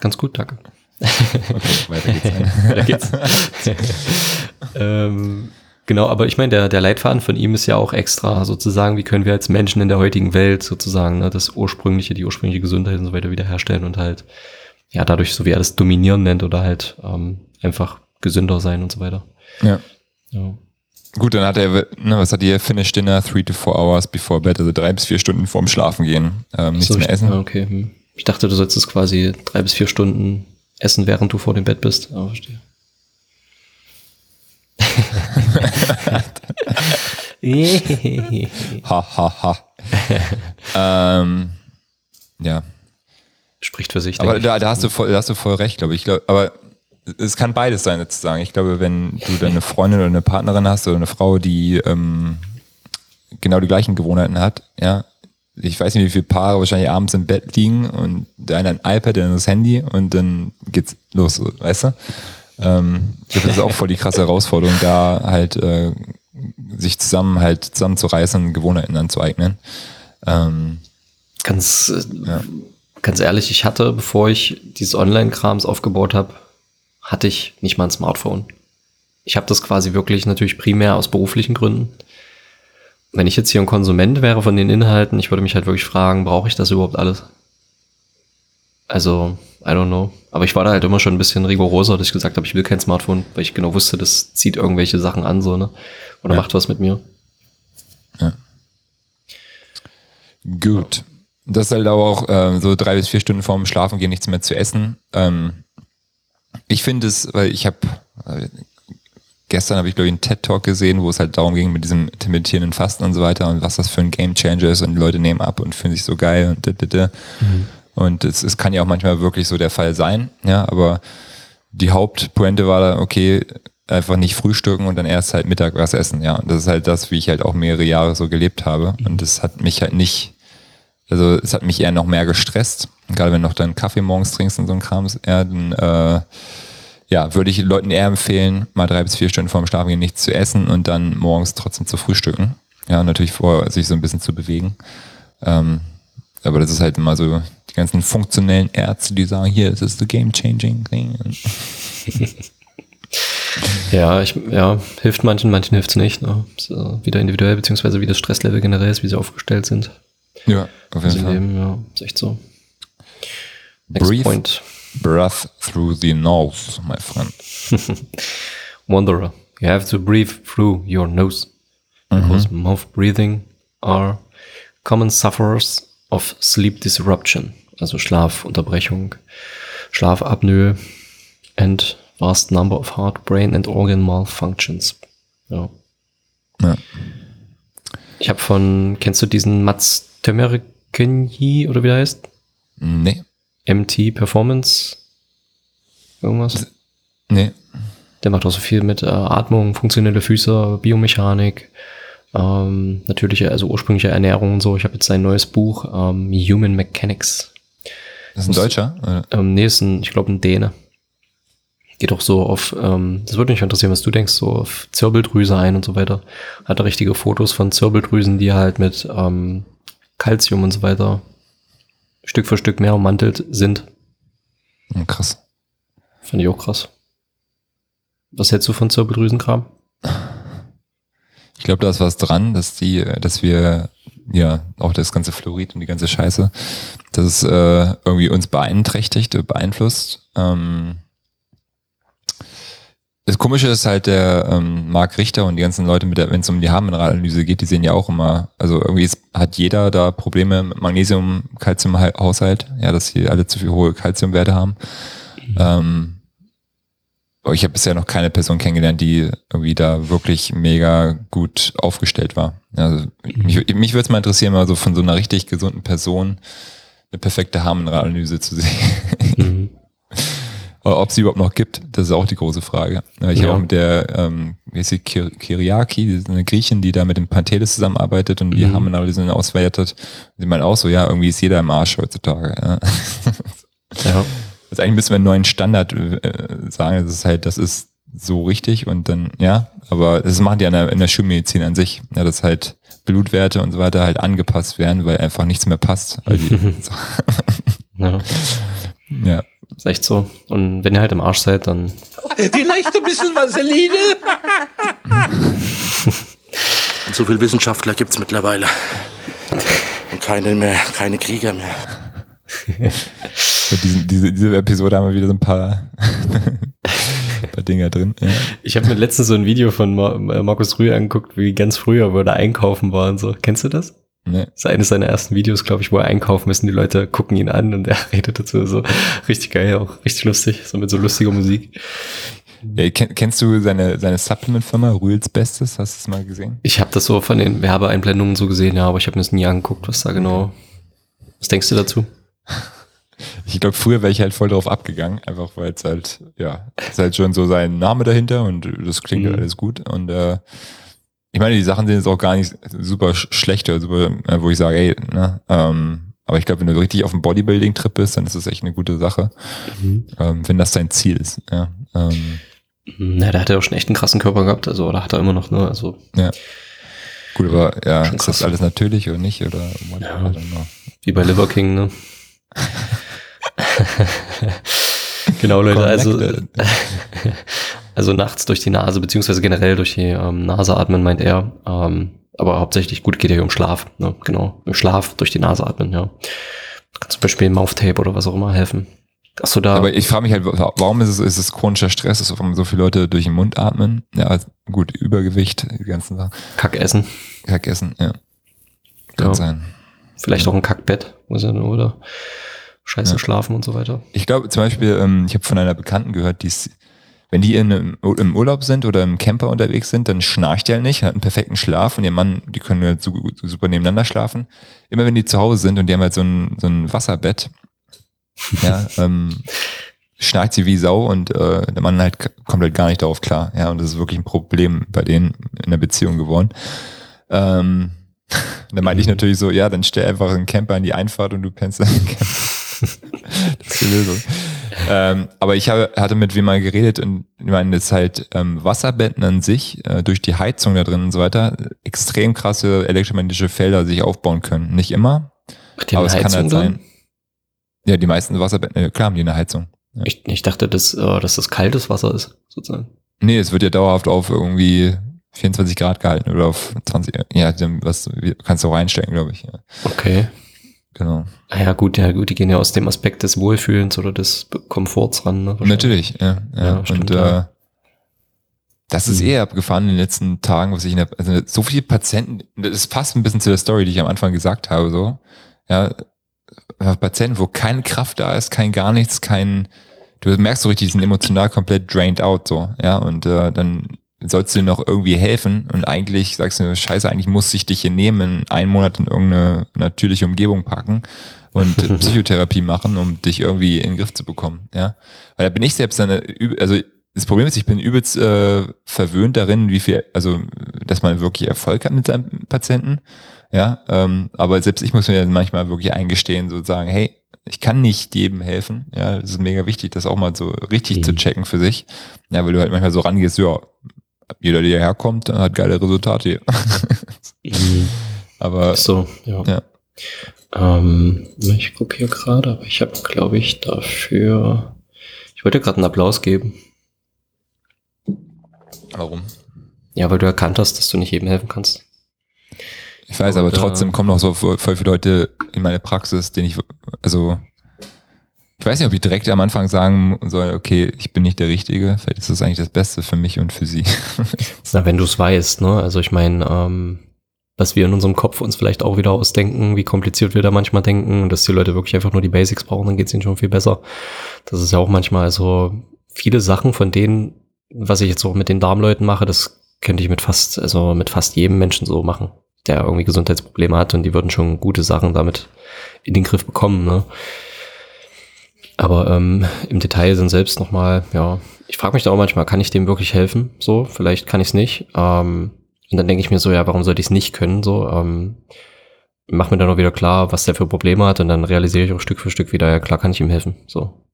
Ganz gut, danke. Okay, weiter geht's. <laughs> weiter geht's. <laughs> ähm, Genau, aber ich meine, der, der Leitfaden von ihm ist ja auch extra sozusagen, wie können wir als Menschen in der heutigen Welt sozusagen ne, das ursprüngliche, die ursprüngliche Gesundheit und so weiter wiederherstellen und halt, ja, dadurch, so wie er das dominieren nennt oder halt ähm, einfach gesünder sein und so weiter. Ja. ja. Gut, dann hat er, ne, was hat ihr? Finished Dinner three to four hours before bed, also drei bis vier Stunden vorm Schlafen gehen. Ähm, nichts so, mehr essen. Okay. Hm. Ich dachte, du solltest quasi drei bis vier Stunden essen, während du vor dem Bett bist. Aber verstehe. Ha, ha, ha. ähm, ja. Spricht für sich. Aber da, da, hast du voll, da hast du voll recht, glaube ich. glaub, aber es kann beides sein, sozusagen. Ich glaube, wenn du dann eine Freundin oder eine Partnerin hast oder eine Frau, die ähm, genau die gleichen Gewohnheiten hat, ja, ich weiß nicht, wie viele Paare wahrscheinlich abends im Bett liegen und der eine ein iPad, der andere das Handy und dann geht's los, weißt du? Ähm, das ist auch voll die krasse Herausforderung, da halt äh, sich zusammen halt zusammenzureißen und Gewohnheiten anzueignen. Ähm, Ganz äh, ja. ganz ehrlich, ich hatte, bevor ich dieses Online-Krams aufgebaut habe, hatte ich nicht mal ein Smartphone. Ich habe das quasi wirklich natürlich primär aus beruflichen Gründen. Wenn ich jetzt hier ein Konsument wäre von den Inhalten, ich würde mich halt wirklich fragen, brauche ich das überhaupt alles? Also, I don't know. Aber ich war da halt immer schon ein bisschen rigoroser, dass ich gesagt habe, ich will kein Smartphone, weil ich genau wusste, das zieht irgendwelche Sachen an, so, ne? Oder Ja. macht was mit mir. Gut. Das ist halt aber auch ähm, so drei bis vier Stunden vorm Schlafen gehen nichts mehr zu essen. Ähm, ich finde es, weil ich habe äh, gestern habe ich glaube ich einen TED Talk gesehen, wo es halt darum ging mit diesem intermittierenden Fasten und so weiter und was das für ein Game Changer ist und die Leute nehmen ab und fühlen sich so geil und da, da, da. Und es, es kann ja auch manchmal wirklich so der Fall sein, ja, aber die Hauptpointe war da, okay, einfach nicht frühstücken und dann erst halt Mittag was essen, ja. Und das ist halt das, wie ich halt auch mehrere Jahre so gelebt habe. Und das hat mich halt nicht, also es hat mich eher noch mehr gestresst. Gerade wenn du noch dann Kaffee morgens trinkst und so ein Kram, ja, dann äh, ja, würde ich Leuten eher empfehlen, mal drei bis vier Stunden vorm Schlafengehen nichts zu essen und dann morgens trotzdem zu frühstücken. Ja, natürlich vorher sich so ein bisschen zu bewegen. Ähm, aber das ist halt immer so die ganzen funktionellen Ärzte, die sagen, hier, das ist the game-changing thing. <laughs> Ja, ich, ja, hilft manchen, manchen hilft's nicht. Ne? Äh, wieder individuell, beziehungsweise wie das Stresslevel generell ist, wie sie aufgestellt sind. Ja, auf jeden Fall. leben, ja, ist echt so. Next Breathe. point. Breath through the nose, my friend. <laughs> Wanderer. You have to breathe through your nose. Because mouth breathing are common sufferers of sleep disruption. Also Schlafunterbrechung, Schlafapnoe and vast number of heart, brain and organ malfunctions. Ja. Ja. Ich habe von, kennst du diesen Mats Tömerkenji oder wie der heißt? Nee, MT Performance? Irgendwas? nee. Der macht auch so viel mit äh, Atmung, funktionelle Füße, Biomechanik, ähm, natürliche, also ursprüngliche Ernährung und so. Ich habe jetzt sein neues Buch, ähm, Human Mechanics. Das ist ein Deutscher? Oder? Ähm, nee, ist ein, ich glaube, ein Däne. Geht auch so auf, ähm, das würde mich interessieren, was du denkst, so auf Zirbeldrüse ein und so weiter. Hat er richtige Fotos von Zirbeldrüsen, die halt mit ähm, Calcium und so weiter Stück für Stück mehr ummantelt sind. Krass. Fand ich auch krass. Was hältst du von Zirbeldrüsenkram? Ich glaube, da ist was dran, dass die, dass wir, ja, auch das ganze Fluorid und die ganze Scheiße, dass es äh, irgendwie uns beeinträchtigt, äh, beeinflusst. Ähm, das Komische ist halt der ähm, Marc Richter und die ganzen Leute, mit der, wenn es um die Haarmineralanalyse geht, die sehen ja auch immer, also irgendwie ist, hat jeder da Probleme mit Magnesium, Calcium-Haushalt, ja, dass sie alle zu viel hohe Calciumwerte haben. Ähm, aber ich habe bisher noch keine Person kennengelernt, die irgendwie da wirklich mega gut aufgestellt war. Also mich, mich würde es mal interessieren, mal so von so einer richtig gesunden Person eine perfekte Haarmineralanalyse zu sehen. Mhm. <laughs> Ob sie überhaupt noch gibt, das ist auch die große Frage. Ich Ja. habe auch mit der, ähm, wie sie, die ist eine Griechin, die da mit dem Pantelis zusammenarbeitet und die Mhm. Haarmineralanalyse auswertet. Sie meint auch so, ja, irgendwie ist jeder im Arsch heutzutage. Ja. Ja. <laughs> Also eigentlich müssen wir einen neuen Standard äh, sagen. Das ist halt, das ist so richtig und dann, ja, aber das machen die in der, in der Schulmedizin an sich, ja, dass halt Blutwerte und so weiter halt angepasst werden, weil einfach nichts mehr passt. <laughs> Die, ja. <laughs> ja. Ist echt so. Und wenn ihr halt im Arsch seid, dann Vielleicht ein bisschen Vaseline? <laughs> Und so viele Wissenschaftler gibt's mittlerweile. Und keine mehr, keine Krieger mehr. Für diesen, diese, diese Episode haben wir wieder so ein paar, <laughs> paar Dinger drin. Ja. Ich habe mir letztens so ein Video von Mar äh, Markus Rühr angeguckt, wie ganz früher, wo er da einkaufen war und so. Kennst du das? Ne. Das ist eines seiner ersten Videos, glaube ich, wo er einkaufen müssen. Die Leute gucken ihn an und <laughs> er redet dazu so richtig geil, auch richtig lustig, so mit so lustiger Musik. Ja, kenn, kennst du seine, seine Supplement-Firma, Rühls Bestes? Hast du es mal gesehen? Ich habe das so von den Werbeeinblendungen so gesehen, ja, aber ich habe mir das nie angeguckt, was da genau. Was denkst du dazu? <laughs> Ich glaube, früher wäre ich halt voll drauf abgegangen, einfach weil es halt, ja, ist halt schon so sein Name dahinter und das klingt Mhm. alles gut. Und äh, ich meine, die Sachen sind jetzt auch gar nicht super sch- schlecht oder super, äh, wo ich sage, ey, ne, ähm, aber ich glaube, wenn du richtig auf dem Bodybuilding-Trip bist, dann ist das echt eine gute Sache, ähm, wenn das dein Ziel ist. Ja, ähm, Na, der hat ja auch schon echt einen krassen Körper gehabt, also oder hat er immer noch, ne? Also ja. Gut, aber ja, ist das alles natürlich oder nicht? Oder Ja. Wie bei Liver King, ne? Genau, Leute, also, <laughs> also nachts durch die Nase, beziehungsweise generell durch die ähm, Nase atmen, meint er. Ähm, aber hauptsächlich gut geht ja hier um Schlaf, ne? Genau. Im Schlaf durch die Nase atmen, ja. Kann zum Beispiel Mouth-Tape oder was auch immer helfen. Achso, da. Aber ich frage mich halt, wa- warum ist es, ist es chronischer Stress, dass warum so viele Leute durch den Mund atmen? Ja, gut, Übergewicht, die ganzen Sachen. Kack essen. Kackessen, ja. Kann Ja. sein. Vielleicht auch ein Kackbett, muss ja nur, oder? Scheiße Ja. schlafen und so weiter. Ich glaube zum Beispiel, ähm, ich habe von einer Bekannten gehört, die ist, wenn die in im Urlaub sind oder im Camper unterwegs sind, dann schnarcht die halt nicht, hat einen perfekten Schlaf und ihr Mann, die können halt super nebeneinander schlafen. Immer wenn die zu Hause sind und die haben halt so ein, so ein Wasserbett, <laughs> ja, ähm, schnarcht sie wie Sau und äh, der Mann halt kommt halt gar nicht darauf klar. Ja, und das ist wirklich ein Problem bei denen in der Beziehung geworden. Ähm, dann meinte ich natürlich so, ja, dann stell einfach einen Camper in die Einfahrt und du pennst dann im Camper. <laughs> das ist die Lösung. Ähm, aber ich habe, hatte mit wem mal geredet und ich meine, das ist halt ähm, Wasserbetten an sich, äh, durch die Heizung da drin und so weiter, extrem krasse elektromagnetische Felder sich aufbauen können. Nicht immer, Die aber es kann halt sein. Ja, die meisten Wasserbetten, äh, klar haben die eine Heizung. Ich, ich dachte, dass, äh, dass das kaltes Wasser ist, sozusagen. Nee, es wird ja dauerhaft auf irgendwie 24 Grad gehalten oder auf 20, ja, was kannst du auch reinstellen, glaube ich. Ja. Okay. Genau. Ah ja, gut, ja, gut, die gehen ja aus dem Aspekt des Wohlfühlens oder des Komforts ran. Ne. Natürlich, ja. ja. Ja, stimmt, und äh, das ist Mhm. eher abgefahren in den letzten Tagen, was ich in der, also so viele Patienten, das passt ein bisschen zu der Story, die ich am Anfang gesagt habe, so. Ja, äh, Patienten, wo keine Kraft da ist, kein gar nichts, kein, du merkst so richtig, die sind emotional komplett drained out, so, ja, und äh, dann sollst du noch irgendwie helfen und eigentlich sagst du, scheiße, eigentlich muss ich dich hier nehmen, in einen Monat in irgendeine natürliche Umgebung packen und <laughs> Psychotherapie machen, um dich irgendwie in den Griff zu bekommen, ja. Weil da bin ich selbst dann, also das Problem ist, ich bin übelst äh, verwöhnt darin, wie viel, also dass man wirklich Erfolg hat mit seinem Patienten, ja, ähm, aber selbst ich muss mir dann manchmal wirklich eingestehen, so sagen, hey, ich kann nicht jedem helfen, ja, das ist mega wichtig, das auch mal so richtig Mhm. zu checken für sich, ja, weil du halt manchmal so rangehst, ja, jeder, der hierher kommt, hat geile Resultate, Mhm. <laughs> aber So, ja. Ja. Ähm, ich gucke hier gerade, aber ich habe, glaube ich, dafür. Ich wollte gerade einen Applaus geben. warum? Ja, weil du erkannt hast, dass du nicht jedem helfen kannst. Ich weiß, aber Und, äh, trotzdem kommen noch so voll viele Leute in meine Praxis, denen ich, also, ich weiß nicht, ob ich direkt am Anfang sagen soll, okay, ich bin nicht der Richtige. Vielleicht ist das eigentlich das Beste für mich und für sie. <laughs> Na, wenn du es weißt, ne? Also ich meine, ähm, was wir in unserem Kopf uns vielleicht auch wieder ausdenken, wie kompliziert wir da manchmal denken, dass die Leute wirklich einfach nur die Basics brauchen, dann geht's ihnen schon viel besser. Das ist ja auch manchmal also viele Sachen von denen, was ich jetzt auch mit den Darmleuten mache, das könnte ich mit fast, also mit fast jedem Menschen so machen, der irgendwie Gesundheitsprobleme hat und die würden schon gute Sachen damit in den Griff bekommen, ne? Aber ähm, im Detail sind selbst nochmal, ja, ich frage mich da auch manchmal, kann ich dem wirklich helfen? So, vielleicht kann ich es nicht. Ähm, und dann denke ich mir so, ja, warum sollte ich es nicht können? So, ähm, mach mir dann auch wieder klar, was der für Probleme hat und dann realisiere ich auch Stück für Stück wieder, ja klar kann ich ihm helfen. So.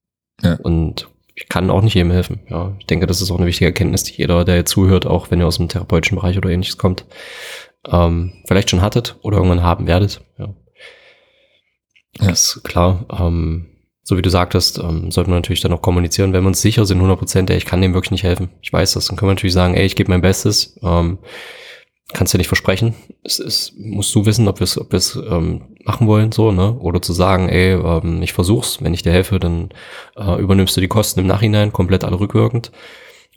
Ja. Und ich kann auch nicht jedem helfen. Ja, ich denke, das ist auch eine wichtige Erkenntnis, die jeder, der jetzt zuhört, auch wenn ihr aus dem therapeutischen Bereich oder ähnliches kommt, ähm, vielleicht schon hattet oder irgendwann haben werdet. Ja. Ja. Das ist klar. Ähm, so wie du sagtest, ähm, sollten wir natürlich dann auch kommunizieren, wenn wir uns sicher sind, 100 Prozent, ey, ich kann dem wirklich nicht helfen. Ich weiß das. Dann können wir natürlich sagen, ey, ich gebe mein Bestes. Ähm, kannst dir nicht versprechen. Es ist, musst du wissen, ob wir es ob wir's, ähm, machen wollen, so, ne? Oder zu sagen, ey, ähm, ich versuch's, wenn ich dir helfe, dann äh, übernimmst du die Kosten im Nachhinein, komplett alle rückwirkend.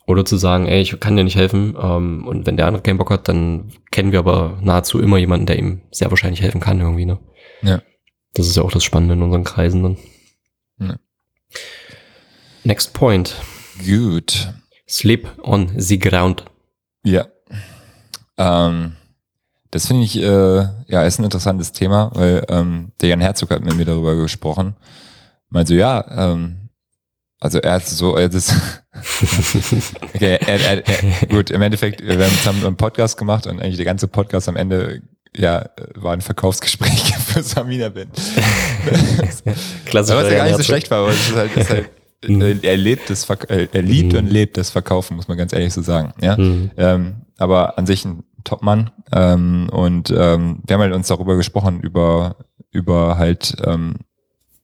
Oder zu sagen, ey, ich kann dir nicht helfen, ähm, und wenn der andere keinen Bock hat, dann kennen wir aber nahezu immer jemanden, der ihm sehr wahrscheinlich helfen kann, irgendwie, ne? Ja. Das ist ja auch das Spannende in unseren Kreisen dann. Next point. Gut. Sleep on the ground. Ja. Ähm, das finde ich, äh, ja, ist ein interessantes Thema, weil ähm, der Jan Herzog hat mit mir darüber gesprochen. Meint so, ja, ähm, also er hat so, er ist, <laughs> okay, er, er, er, gut, im Endeffekt, wir haben zusammen einen Podcast gemacht und eigentlich der ganze Podcast am Ende, ja, war ein Verkaufsgespräch <laughs> für Samina. <laughs> Klassisch. Aber was ja gar nicht so schlecht war, aber es ist halt, ist halt Mhm. er lebt das, Verk äh, er liebt und lebt das Verkaufen, muss man ganz ehrlich so sagen. Ja, Mhm. ähm, aber an sich ein Topmann ähm, und ähm, wir haben halt uns darüber gesprochen über über halt ähm,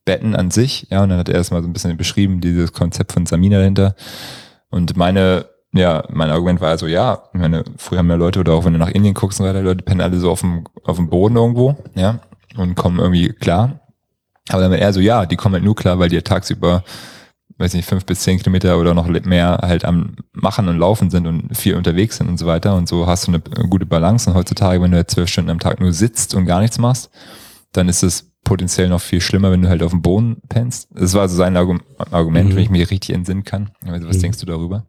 Betten an sich, ja, und dann hat er erstmal so ein bisschen beschrieben, dieses Konzept von Samina dahinter. Und meine, ja, mein Argument war also, ja, ich meine, früher haben ja Leute, oder auch wenn du nach Indien guckst und weiter, Leute pennen alle so auf dem, auf dem Boden irgendwo, ja, und kommen irgendwie klar. Aber dann er so, ja, die kommen halt nur klar, weil die ja tagsüber, weiß nicht, fünf bis zehn Kilometer oder noch mehr halt am Machen und Laufen sind und viel unterwegs sind und so weiter. Und so hast du eine gute Balance. Und heutzutage, wenn du halt zwölf Stunden am Tag nur sitzt und gar nichts machst, dann ist es potenziell noch viel schlimmer, wenn du halt auf dem Boden pennst. Das war so sein Argument, Mhm. wenn ich mich richtig entsinnen kann. Also, was denkst du darüber?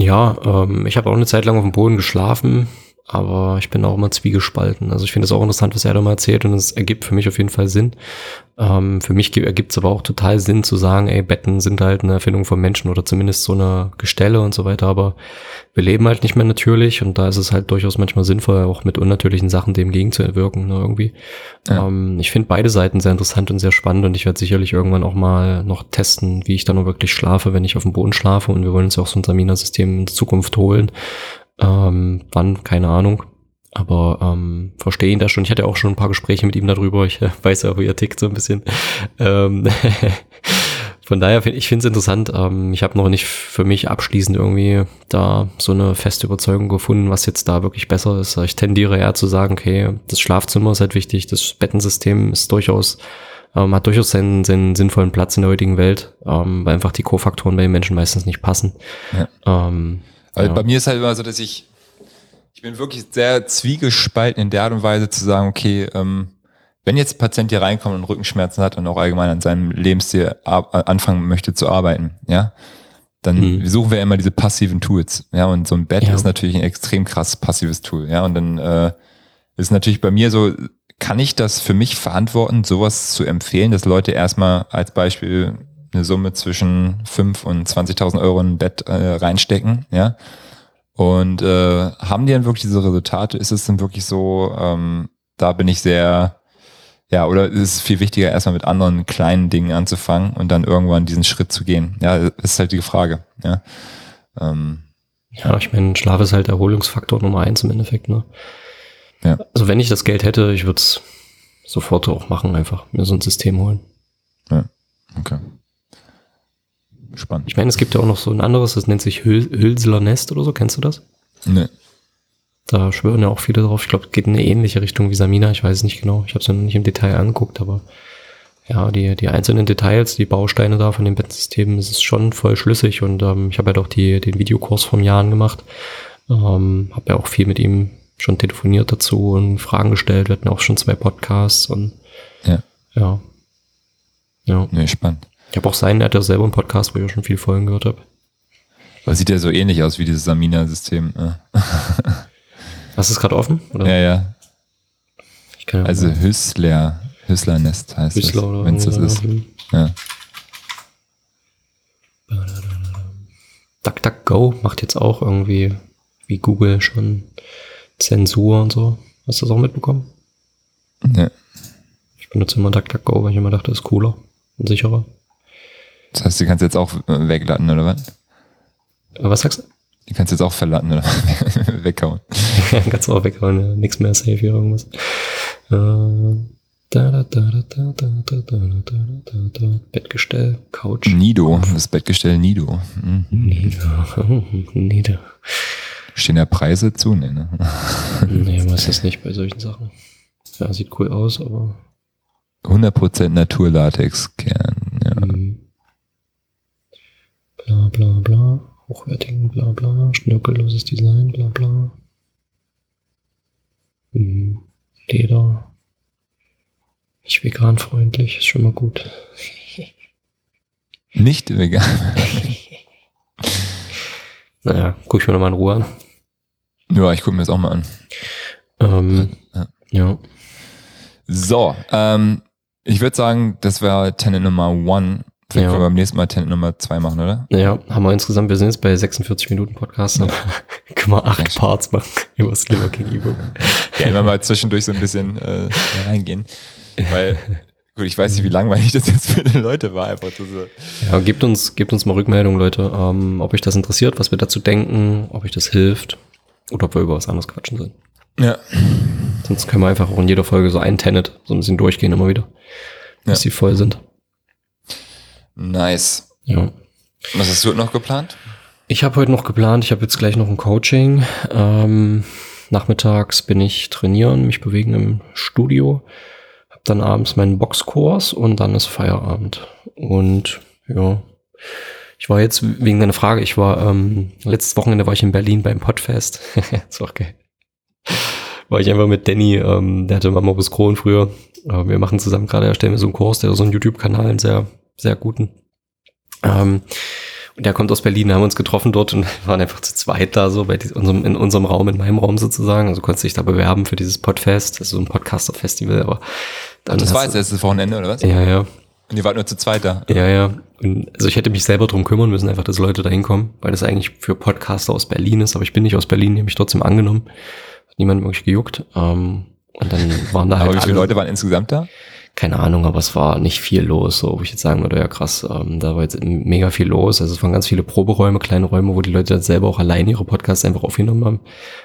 Ja, ähm, ich habe auch eine Zeit lang auf dem Boden geschlafen, aber ich bin auch immer zwiegespalten. Also ich finde es auch interessant, was er da mal erzählt und es ergibt für mich auf jeden Fall Sinn. Ähm, für mich ergibt es aber auch total Sinn zu sagen, ey, Betten sind halt eine Erfindung von Menschen oder zumindest so eine Gestelle und so weiter, aber wir leben halt nicht mehr natürlich und da ist es halt durchaus manchmal sinnvoll, auch mit unnatürlichen Sachen dem gegenzuwirken, ne, irgendwie. Ja. Ähm, ich finde beide Seiten sehr interessant und sehr spannend und ich werde sicherlich irgendwann auch mal noch testen, wie ich dann wirklich schlafe, wenn ich auf dem Boden schlafe und wir wollen uns ja auch so ein Samina-System in Zukunft holen. Ähm, wann, keine Ahnung. Aber ähm, verstehe ihn da schon. Ich hatte auch schon ein paar Gespräche mit ihm darüber. Ich äh, <laughs> weiß ja, wie er tickt so ein bisschen. Ähm, <laughs> von daher finde ich finde es interessant. Ähm, ich habe noch nicht für mich abschließend irgendwie da so eine feste Überzeugung gefunden, was jetzt da wirklich besser ist. Ich tendiere eher zu sagen, okay, das Schlafzimmer ist halt wichtig, das Bettensystem ist durchaus ähm, hat durchaus seinen, seinen sinnvollen Platz in der heutigen Welt, ähm, weil einfach die Kofaktoren bei den Menschen meistens nicht passen. Ja. Ähm, Also ja. bei mir ist halt immer so, dass ich, ich bin wirklich sehr zwiegespalten in der Art und Weise zu sagen, okay, ähm, wenn jetzt ein Patient hier reinkommt und Rückenschmerzen hat und auch allgemein an seinem Lebensstil äh, anfangen möchte zu arbeiten, ja, dann Mhm. suchen wir immer diese passiven Tools, ja, und so ein Bett Ja. ist natürlich ein extrem krass passives Tool, ja, und dann äh, ist natürlich bei mir so, kann ich das für mich verantworten, sowas zu empfehlen, dass Leute erstmal als Beispiel eine Summe zwischen 5 und 20.000 Euro in ein Bett äh, reinstecken, ja, und äh, haben die dann wirklich diese Resultate? Ist es dann wirklich so, ähm, da bin ich sehr, ja, oder ist es viel wichtiger, erstmal mit anderen kleinen Dingen anzufangen und dann irgendwann diesen Schritt zu gehen? Ja, das ist halt die Frage, ja. Ähm, Ja, ich meine, Schlaf ist halt Erholungsfaktor Nummer eins im Endeffekt, ne? Ja. Also wenn ich das Geld hätte, ich würde es sofort auch machen, einfach mir so ein System holen. okay. Spannend. Ich meine, es gibt ja auch noch so ein anderes, das nennt sich Hül Hülsler Nest oder so, kennst du das? Ne. Da schwören ja auch viele drauf. Ich glaube, es geht in eine ähnliche Richtung wie Samina, ich weiß es nicht genau. Ich habe es ja noch nicht im Detail angeguckt, aber ja, die, die einzelnen Details, die Bausteine da von dem Bettsystem, es ist schon voll schlüssig und ähm, ich habe halt auch die, den Videokurs vom Jahren gemacht. Ähm, habe ja auch viel mit ihm schon telefoniert dazu und Fragen gestellt. Wir hatten auch schon zwei Podcasts und Ja. ja. Ja. Ne, spannend. Ich habe auch seinen, er hat ja selber einen Podcast, wo ich auch schon viel Folgen gehört habe. Aber sieht ja so ähnlich aus wie dieses Samina-System. ne? <laughs> Hast du es gerade offen? Oder? Ja, ja. Ja Also Hüssler, Hüssler-Nest heißt Hüssler oder wenn es das ist. Ja. DuckDuckGo macht jetzt auch irgendwie wie Google schon Zensur und so. Hast du das auch mitbekommen? ja. Ich benutze immer DuckDuckGo, weil ich immer dachte, das ist cooler und sicherer. Das heißt, die kannst du jetzt auch weglatten, oder was? Was sagst du? Die kannst du jetzt auch verlatten oder weghauen. Ja, kannst du auch weghauen, ja. Nichts mehr safe hier irgendwas. Bettgestell, Couch. Nido, das Bettgestell Nido. Mhm. Nido. Oh, Nido. Stehen da Preise zu? Nee, ne? nee, man ist das nicht bei solchen Sachen. Ja, sieht cool aus, aber. 100% Naturlatex-Kern, ja. Mhm. Bla bla bla. Hochwertigen bla bla. Schnörkelloses Design bla bla. Mhm. Leder. Nicht veganfreundlich, ist schon mal gut. <laughs> Nicht vegan. <laughs> Naja, guck ich mir nochmal in Ruhe an. Ja, ich gucke mir das auch mal an. Ähm, Ja. ja. So, ähm, ich würde sagen, das wäre Tenet Nummer one. Vielleicht Ja. können wir beim nächsten Mal Tenet Nummer zwei machen, oder? Naja, haben wir insgesamt, wir sind jetzt bei 46 Minuten Podcast. Dann <laughs> können wir acht Dankeschön. Parts machen <laughs> über das Liver King E-Book. Ja, immer mal zwischendurch so ein bisschen äh, reingehen. Weil, gut, ich weiß nicht, wie langweilig das jetzt für die Leute war, einfach so. Ja, gebt uns, gebt uns mal Rückmeldung, Leute, ähm, ob euch das interessiert, was wir dazu denken, ob euch das hilft oder ob wir über was anderes quatschen sollen. Ja. Sonst können wir einfach auch in jeder Folge so ein Tenet so ein bisschen durchgehen immer wieder. bis sie voll sind. Nice. Ja. Was hast du noch geplant? Ich habe heute noch geplant, ich habe jetzt gleich noch ein Coaching. Ähm, nachmittags bin ich trainieren, mich bewegen im Studio. Hab dann abends meinen Boxkurs und dann ist Feierabend. Und ja, ich war jetzt wegen deiner Frage, ich war ähm, letztes Wochenende war ich in Berlin beim Podfest. <laughs> ist auch geil. War ich einfach mit Danny, ähm, der hatte mal Morbus Crohn früher. Äh, wir machen zusammen gerade, erstellen wir so einen Kurs, der so einen YouTube-Kanal, einen sehr, sehr guten. Ähm, und der kommt aus Berlin, haben uns getroffen dort und <laughs> waren einfach zu zweit da so bei unserem, in unserem Raum, in meinem Raum sozusagen. Also konntest dich da bewerben für dieses Podfest. Das ist so ein Podcaster-Festival, aber dann Das war jetzt letztes Wochenende, oder was? Ja, ja. Und ihr wart nur zu zweit da. Ja, ja. Und also ich hätte mich selber drum kümmern müssen, einfach, dass Leute da hinkommen, weil das eigentlich für Podcaster aus Berlin ist, aber ich bin nicht aus Berlin, die haben mich trotzdem angenommen. Hat niemand wirklich gejuckt. Ähm, und dann waren da halt Aber wie viele Leute waren insgesamt da? Keine Ahnung, aber es war nicht viel los, so wo ich jetzt sagen würde, ja krass, ähm, da war jetzt mega viel los. Also es waren ganz viele Proberäume, kleine Räume, wo die Leute dann selber auch alleine ihre Podcasts einfach aufgenommen haben.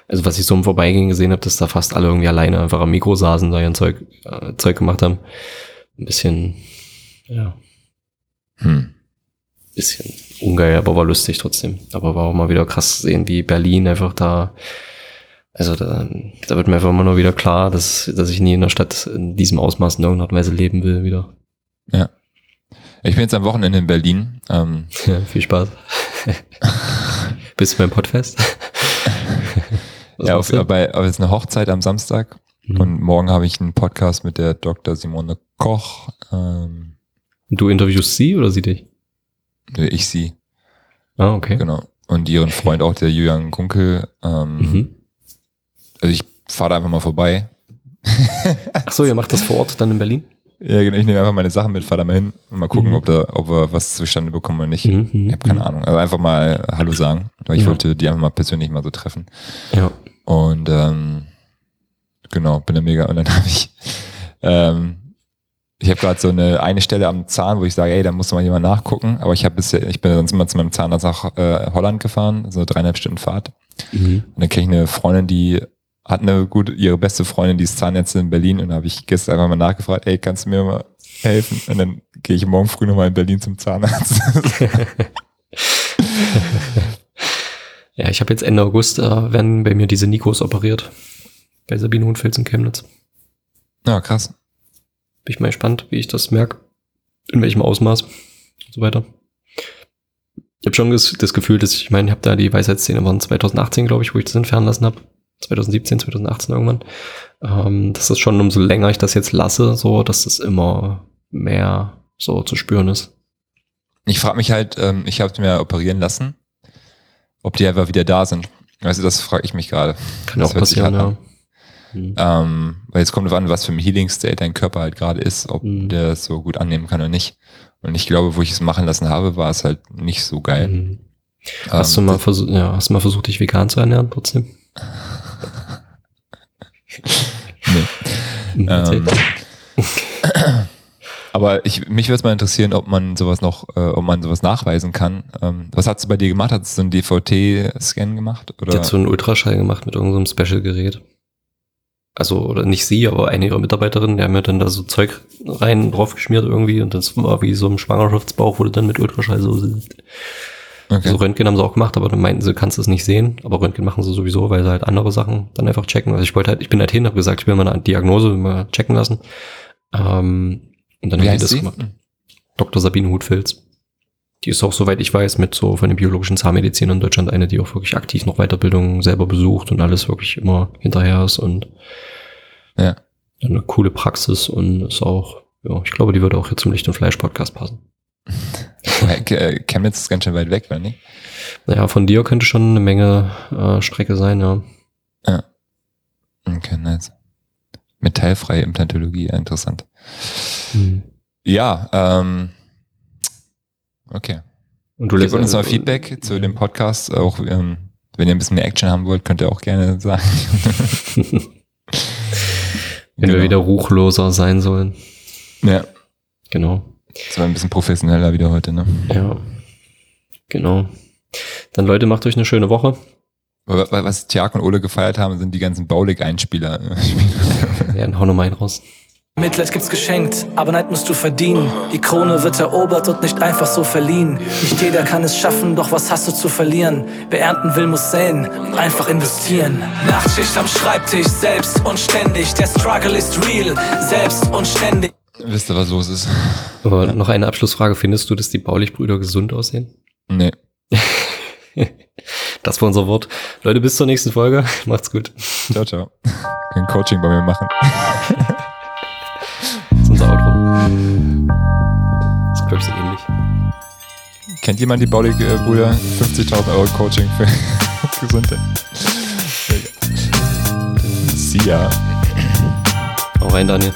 Also was ich so im Vorbeigehen gesehen habe, dass da fast alle irgendwie alleine einfach am Mikro saßen, da ihren Zeug, äh, Zeug gemacht haben. Ein bisschen, ja, Hm. bisschen ungeil, aber war lustig trotzdem. Aber war auch mal wieder krass zu sehen, wie Berlin einfach da, also da, da wird mir einfach immer nur wieder klar, dass, dass ich nie in einer Stadt in diesem Ausmaß in irgendeiner Art und Weise leben will wieder. Ich bin jetzt am Wochenende in Berlin. Ähm, <laughs> Ja, viel Spaß. <laughs> Bist du beim Podfest? <laughs> Ja, auf, bei, aber es ist eine Hochzeit am Samstag. Mhm. Und morgen habe ich einen Podcast mit der Dr. Simone Koch. Ähm, du interviewst sie oder sie dich? ich sie, Ah, okay. genau. Und ihren Freund auch, der Julian Kunkel. Ähm, Mhm. Also ich fahre da einfach mal vorbei. Ach so, ihr macht das vor Ort dann in Berlin? Ja, genau, ich nehme einfach meine Sachen mit, fahre da mal hin und mal gucken, Mhm. ob, da, ob wir was zustande bekommen oder nicht. Mhm, mhm, Ich habe keine mhm. Ahnung. Also einfach mal Hallo sagen. Weil ich Ja. wollte die einfach mal persönlich mal so treffen. Ja. Und ähm, genau, bin da mega. Und dann <laughs> habe ich, ähm, ich habe gerade so eine eine Stelle am Zahn, wo ich sage, ey, da muss mal jemand nachgucken. Aber ich habe bisher, ich bin sonst immer zu meinem Zahnarzt nach äh, Holland gefahren, so dreieinhalb Stunden Fahrt. Mhm. Und dann kenne ich eine Freundin, die hat eine gute, ihre beste Freundin, die ist Zahnärztin in Berlin. Und da habe ich gestern einfach mal nachgefragt, ey, kannst du mir mal helfen? Und dann gehe ich morgen früh nochmal in Berlin zum Zahnarzt. <laughs> Ja, ich habe jetzt Ende August, äh, werden bei mir diese Nikos operiert. Bei Sabine Hundfels in Chemnitz. ja, krass. Bin ich mal gespannt, wie ich das merke. In welchem Ausmaß und so weiter. Ich habe schon das, das Gefühl, dass ich, ich meine, ich habe da die Weisheitsszene waren 2018, glaube ich, wo ich das entfernen lassen habe. 2017, 2018 irgendwann. Ähm, dass das schon umso länger ich das jetzt lasse, so, dass das immer mehr so zu spüren ist. Ich frage mich halt, ähm, ich habe mir operieren lassen, ob die einfach wieder da sind. Weißt du, das frage ich mich gerade. Kann Das auch passieren, hart ja. an. Hm. Ähm, weil jetzt kommt drauf an, was für ein Healing State dein Körper halt gerade ist, ob Mhm. der es so gut annehmen kann oder nicht. Und ich glaube, wo ich es machen lassen habe, war es halt nicht so geil. Mhm. Hast Ähm, du mal versucht, ja, hast du mal versucht, dich vegan zu ernähren trotzdem? Nee. <laughs> Hm. Ähm, aber ich, mich würde es mal interessieren, ob man sowas noch, äh, ob man sowas nachweisen kann. Ähm, was hast du bei dir gemacht? Hast du so einen DVT-Scan gemacht? Oder? hat so einen Ultraschall gemacht mit irgendeinem Special-Gerät. Also, oder nicht sie, aber eine ihrer Mitarbeiterinnen, die haben mir dann da so Zeug rein drauf geschmiert irgendwie und das war wie so ein Schwangerschaftsbauch, wurde dann mit Ultraschall so, so okay. Röntgen haben sie auch gemacht, aber dann meinten sie, kannst du es nicht sehen, aber Röntgen machen sie sowieso, weil sie halt andere Sachen dann einfach checken. Also ich wollte halt, ich bin halt hin, habe gesagt, ich will mal eine Diagnose mal checken lassen. Ähm, und dann Wie haben die das sie? gemacht. Dr. Sabine Hutfilz. Die ist auch, soweit ich weiß, mit so von den biologischen Zahnmedizinern in Deutschland eine, die auch wirklich aktiv noch Weiterbildung selber besucht und alles wirklich immer hinterher ist und Ja. eine coole Praxis und ist auch, ja, ich glaube, die würde auch hier zum Licht und Fleisch Podcast passen. <laughs> Äh, Chemnitz ist ganz schön weit weg, oder nicht? Naja, von dir könnte schon eine Menge äh, Strecke sein, ja. Okay, nice. Metallfreie Implantologie, ja, interessant. Hm. Ja, ähm, okay. Und du Gebt uns äh, mal Feedback zu dem Podcast. Auch ähm, wenn ihr ein bisschen mehr Action haben wollt, könnt ihr auch gerne sagen. <laughs> Wenn wir Genau. wieder ruchloser sein sollen. Ja, Genau. Das war ein bisschen professioneller wieder heute, ne? Ja. Genau. Dann Leute, macht euch eine schöne Woche. Was Tjag und Ole gefeiert haben, sind die ganzen Baulig-Einspieler. <laughs> Ja, dann hau noch mal einen raus. Mitleid gibt's geschenkt, aber Neid musst du verdienen. Die Krone wird erobert und nicht einfach so verliehen. Nicht jeder kann es schaffen, doch was hast du zu verlieren? Wer ernten will, muss säen und einfach investieren. Nachtschicht am Schreibtisch, selbst und ständig. Der Struggle ist real, selbst und ständig. Wisst ihr, was los ist? <laughs> Aber noch eine Abschlussfrage. Findest du, dass die Baulich-Brüder gesund aussehen? Nee. <laughs> Das war unser Wort. Leute, bis zur nächsten Folge. <laughs> Macht's gut. Ciao, ciao. Können Coaching bei mir machen. Das ist unser Outro. Das ich, so ähnlich. Kennt jemand die Baulig-Brüder? 50.000 Euro Coaching für Gesundheit. Sie ja. Hau rein, Daniel.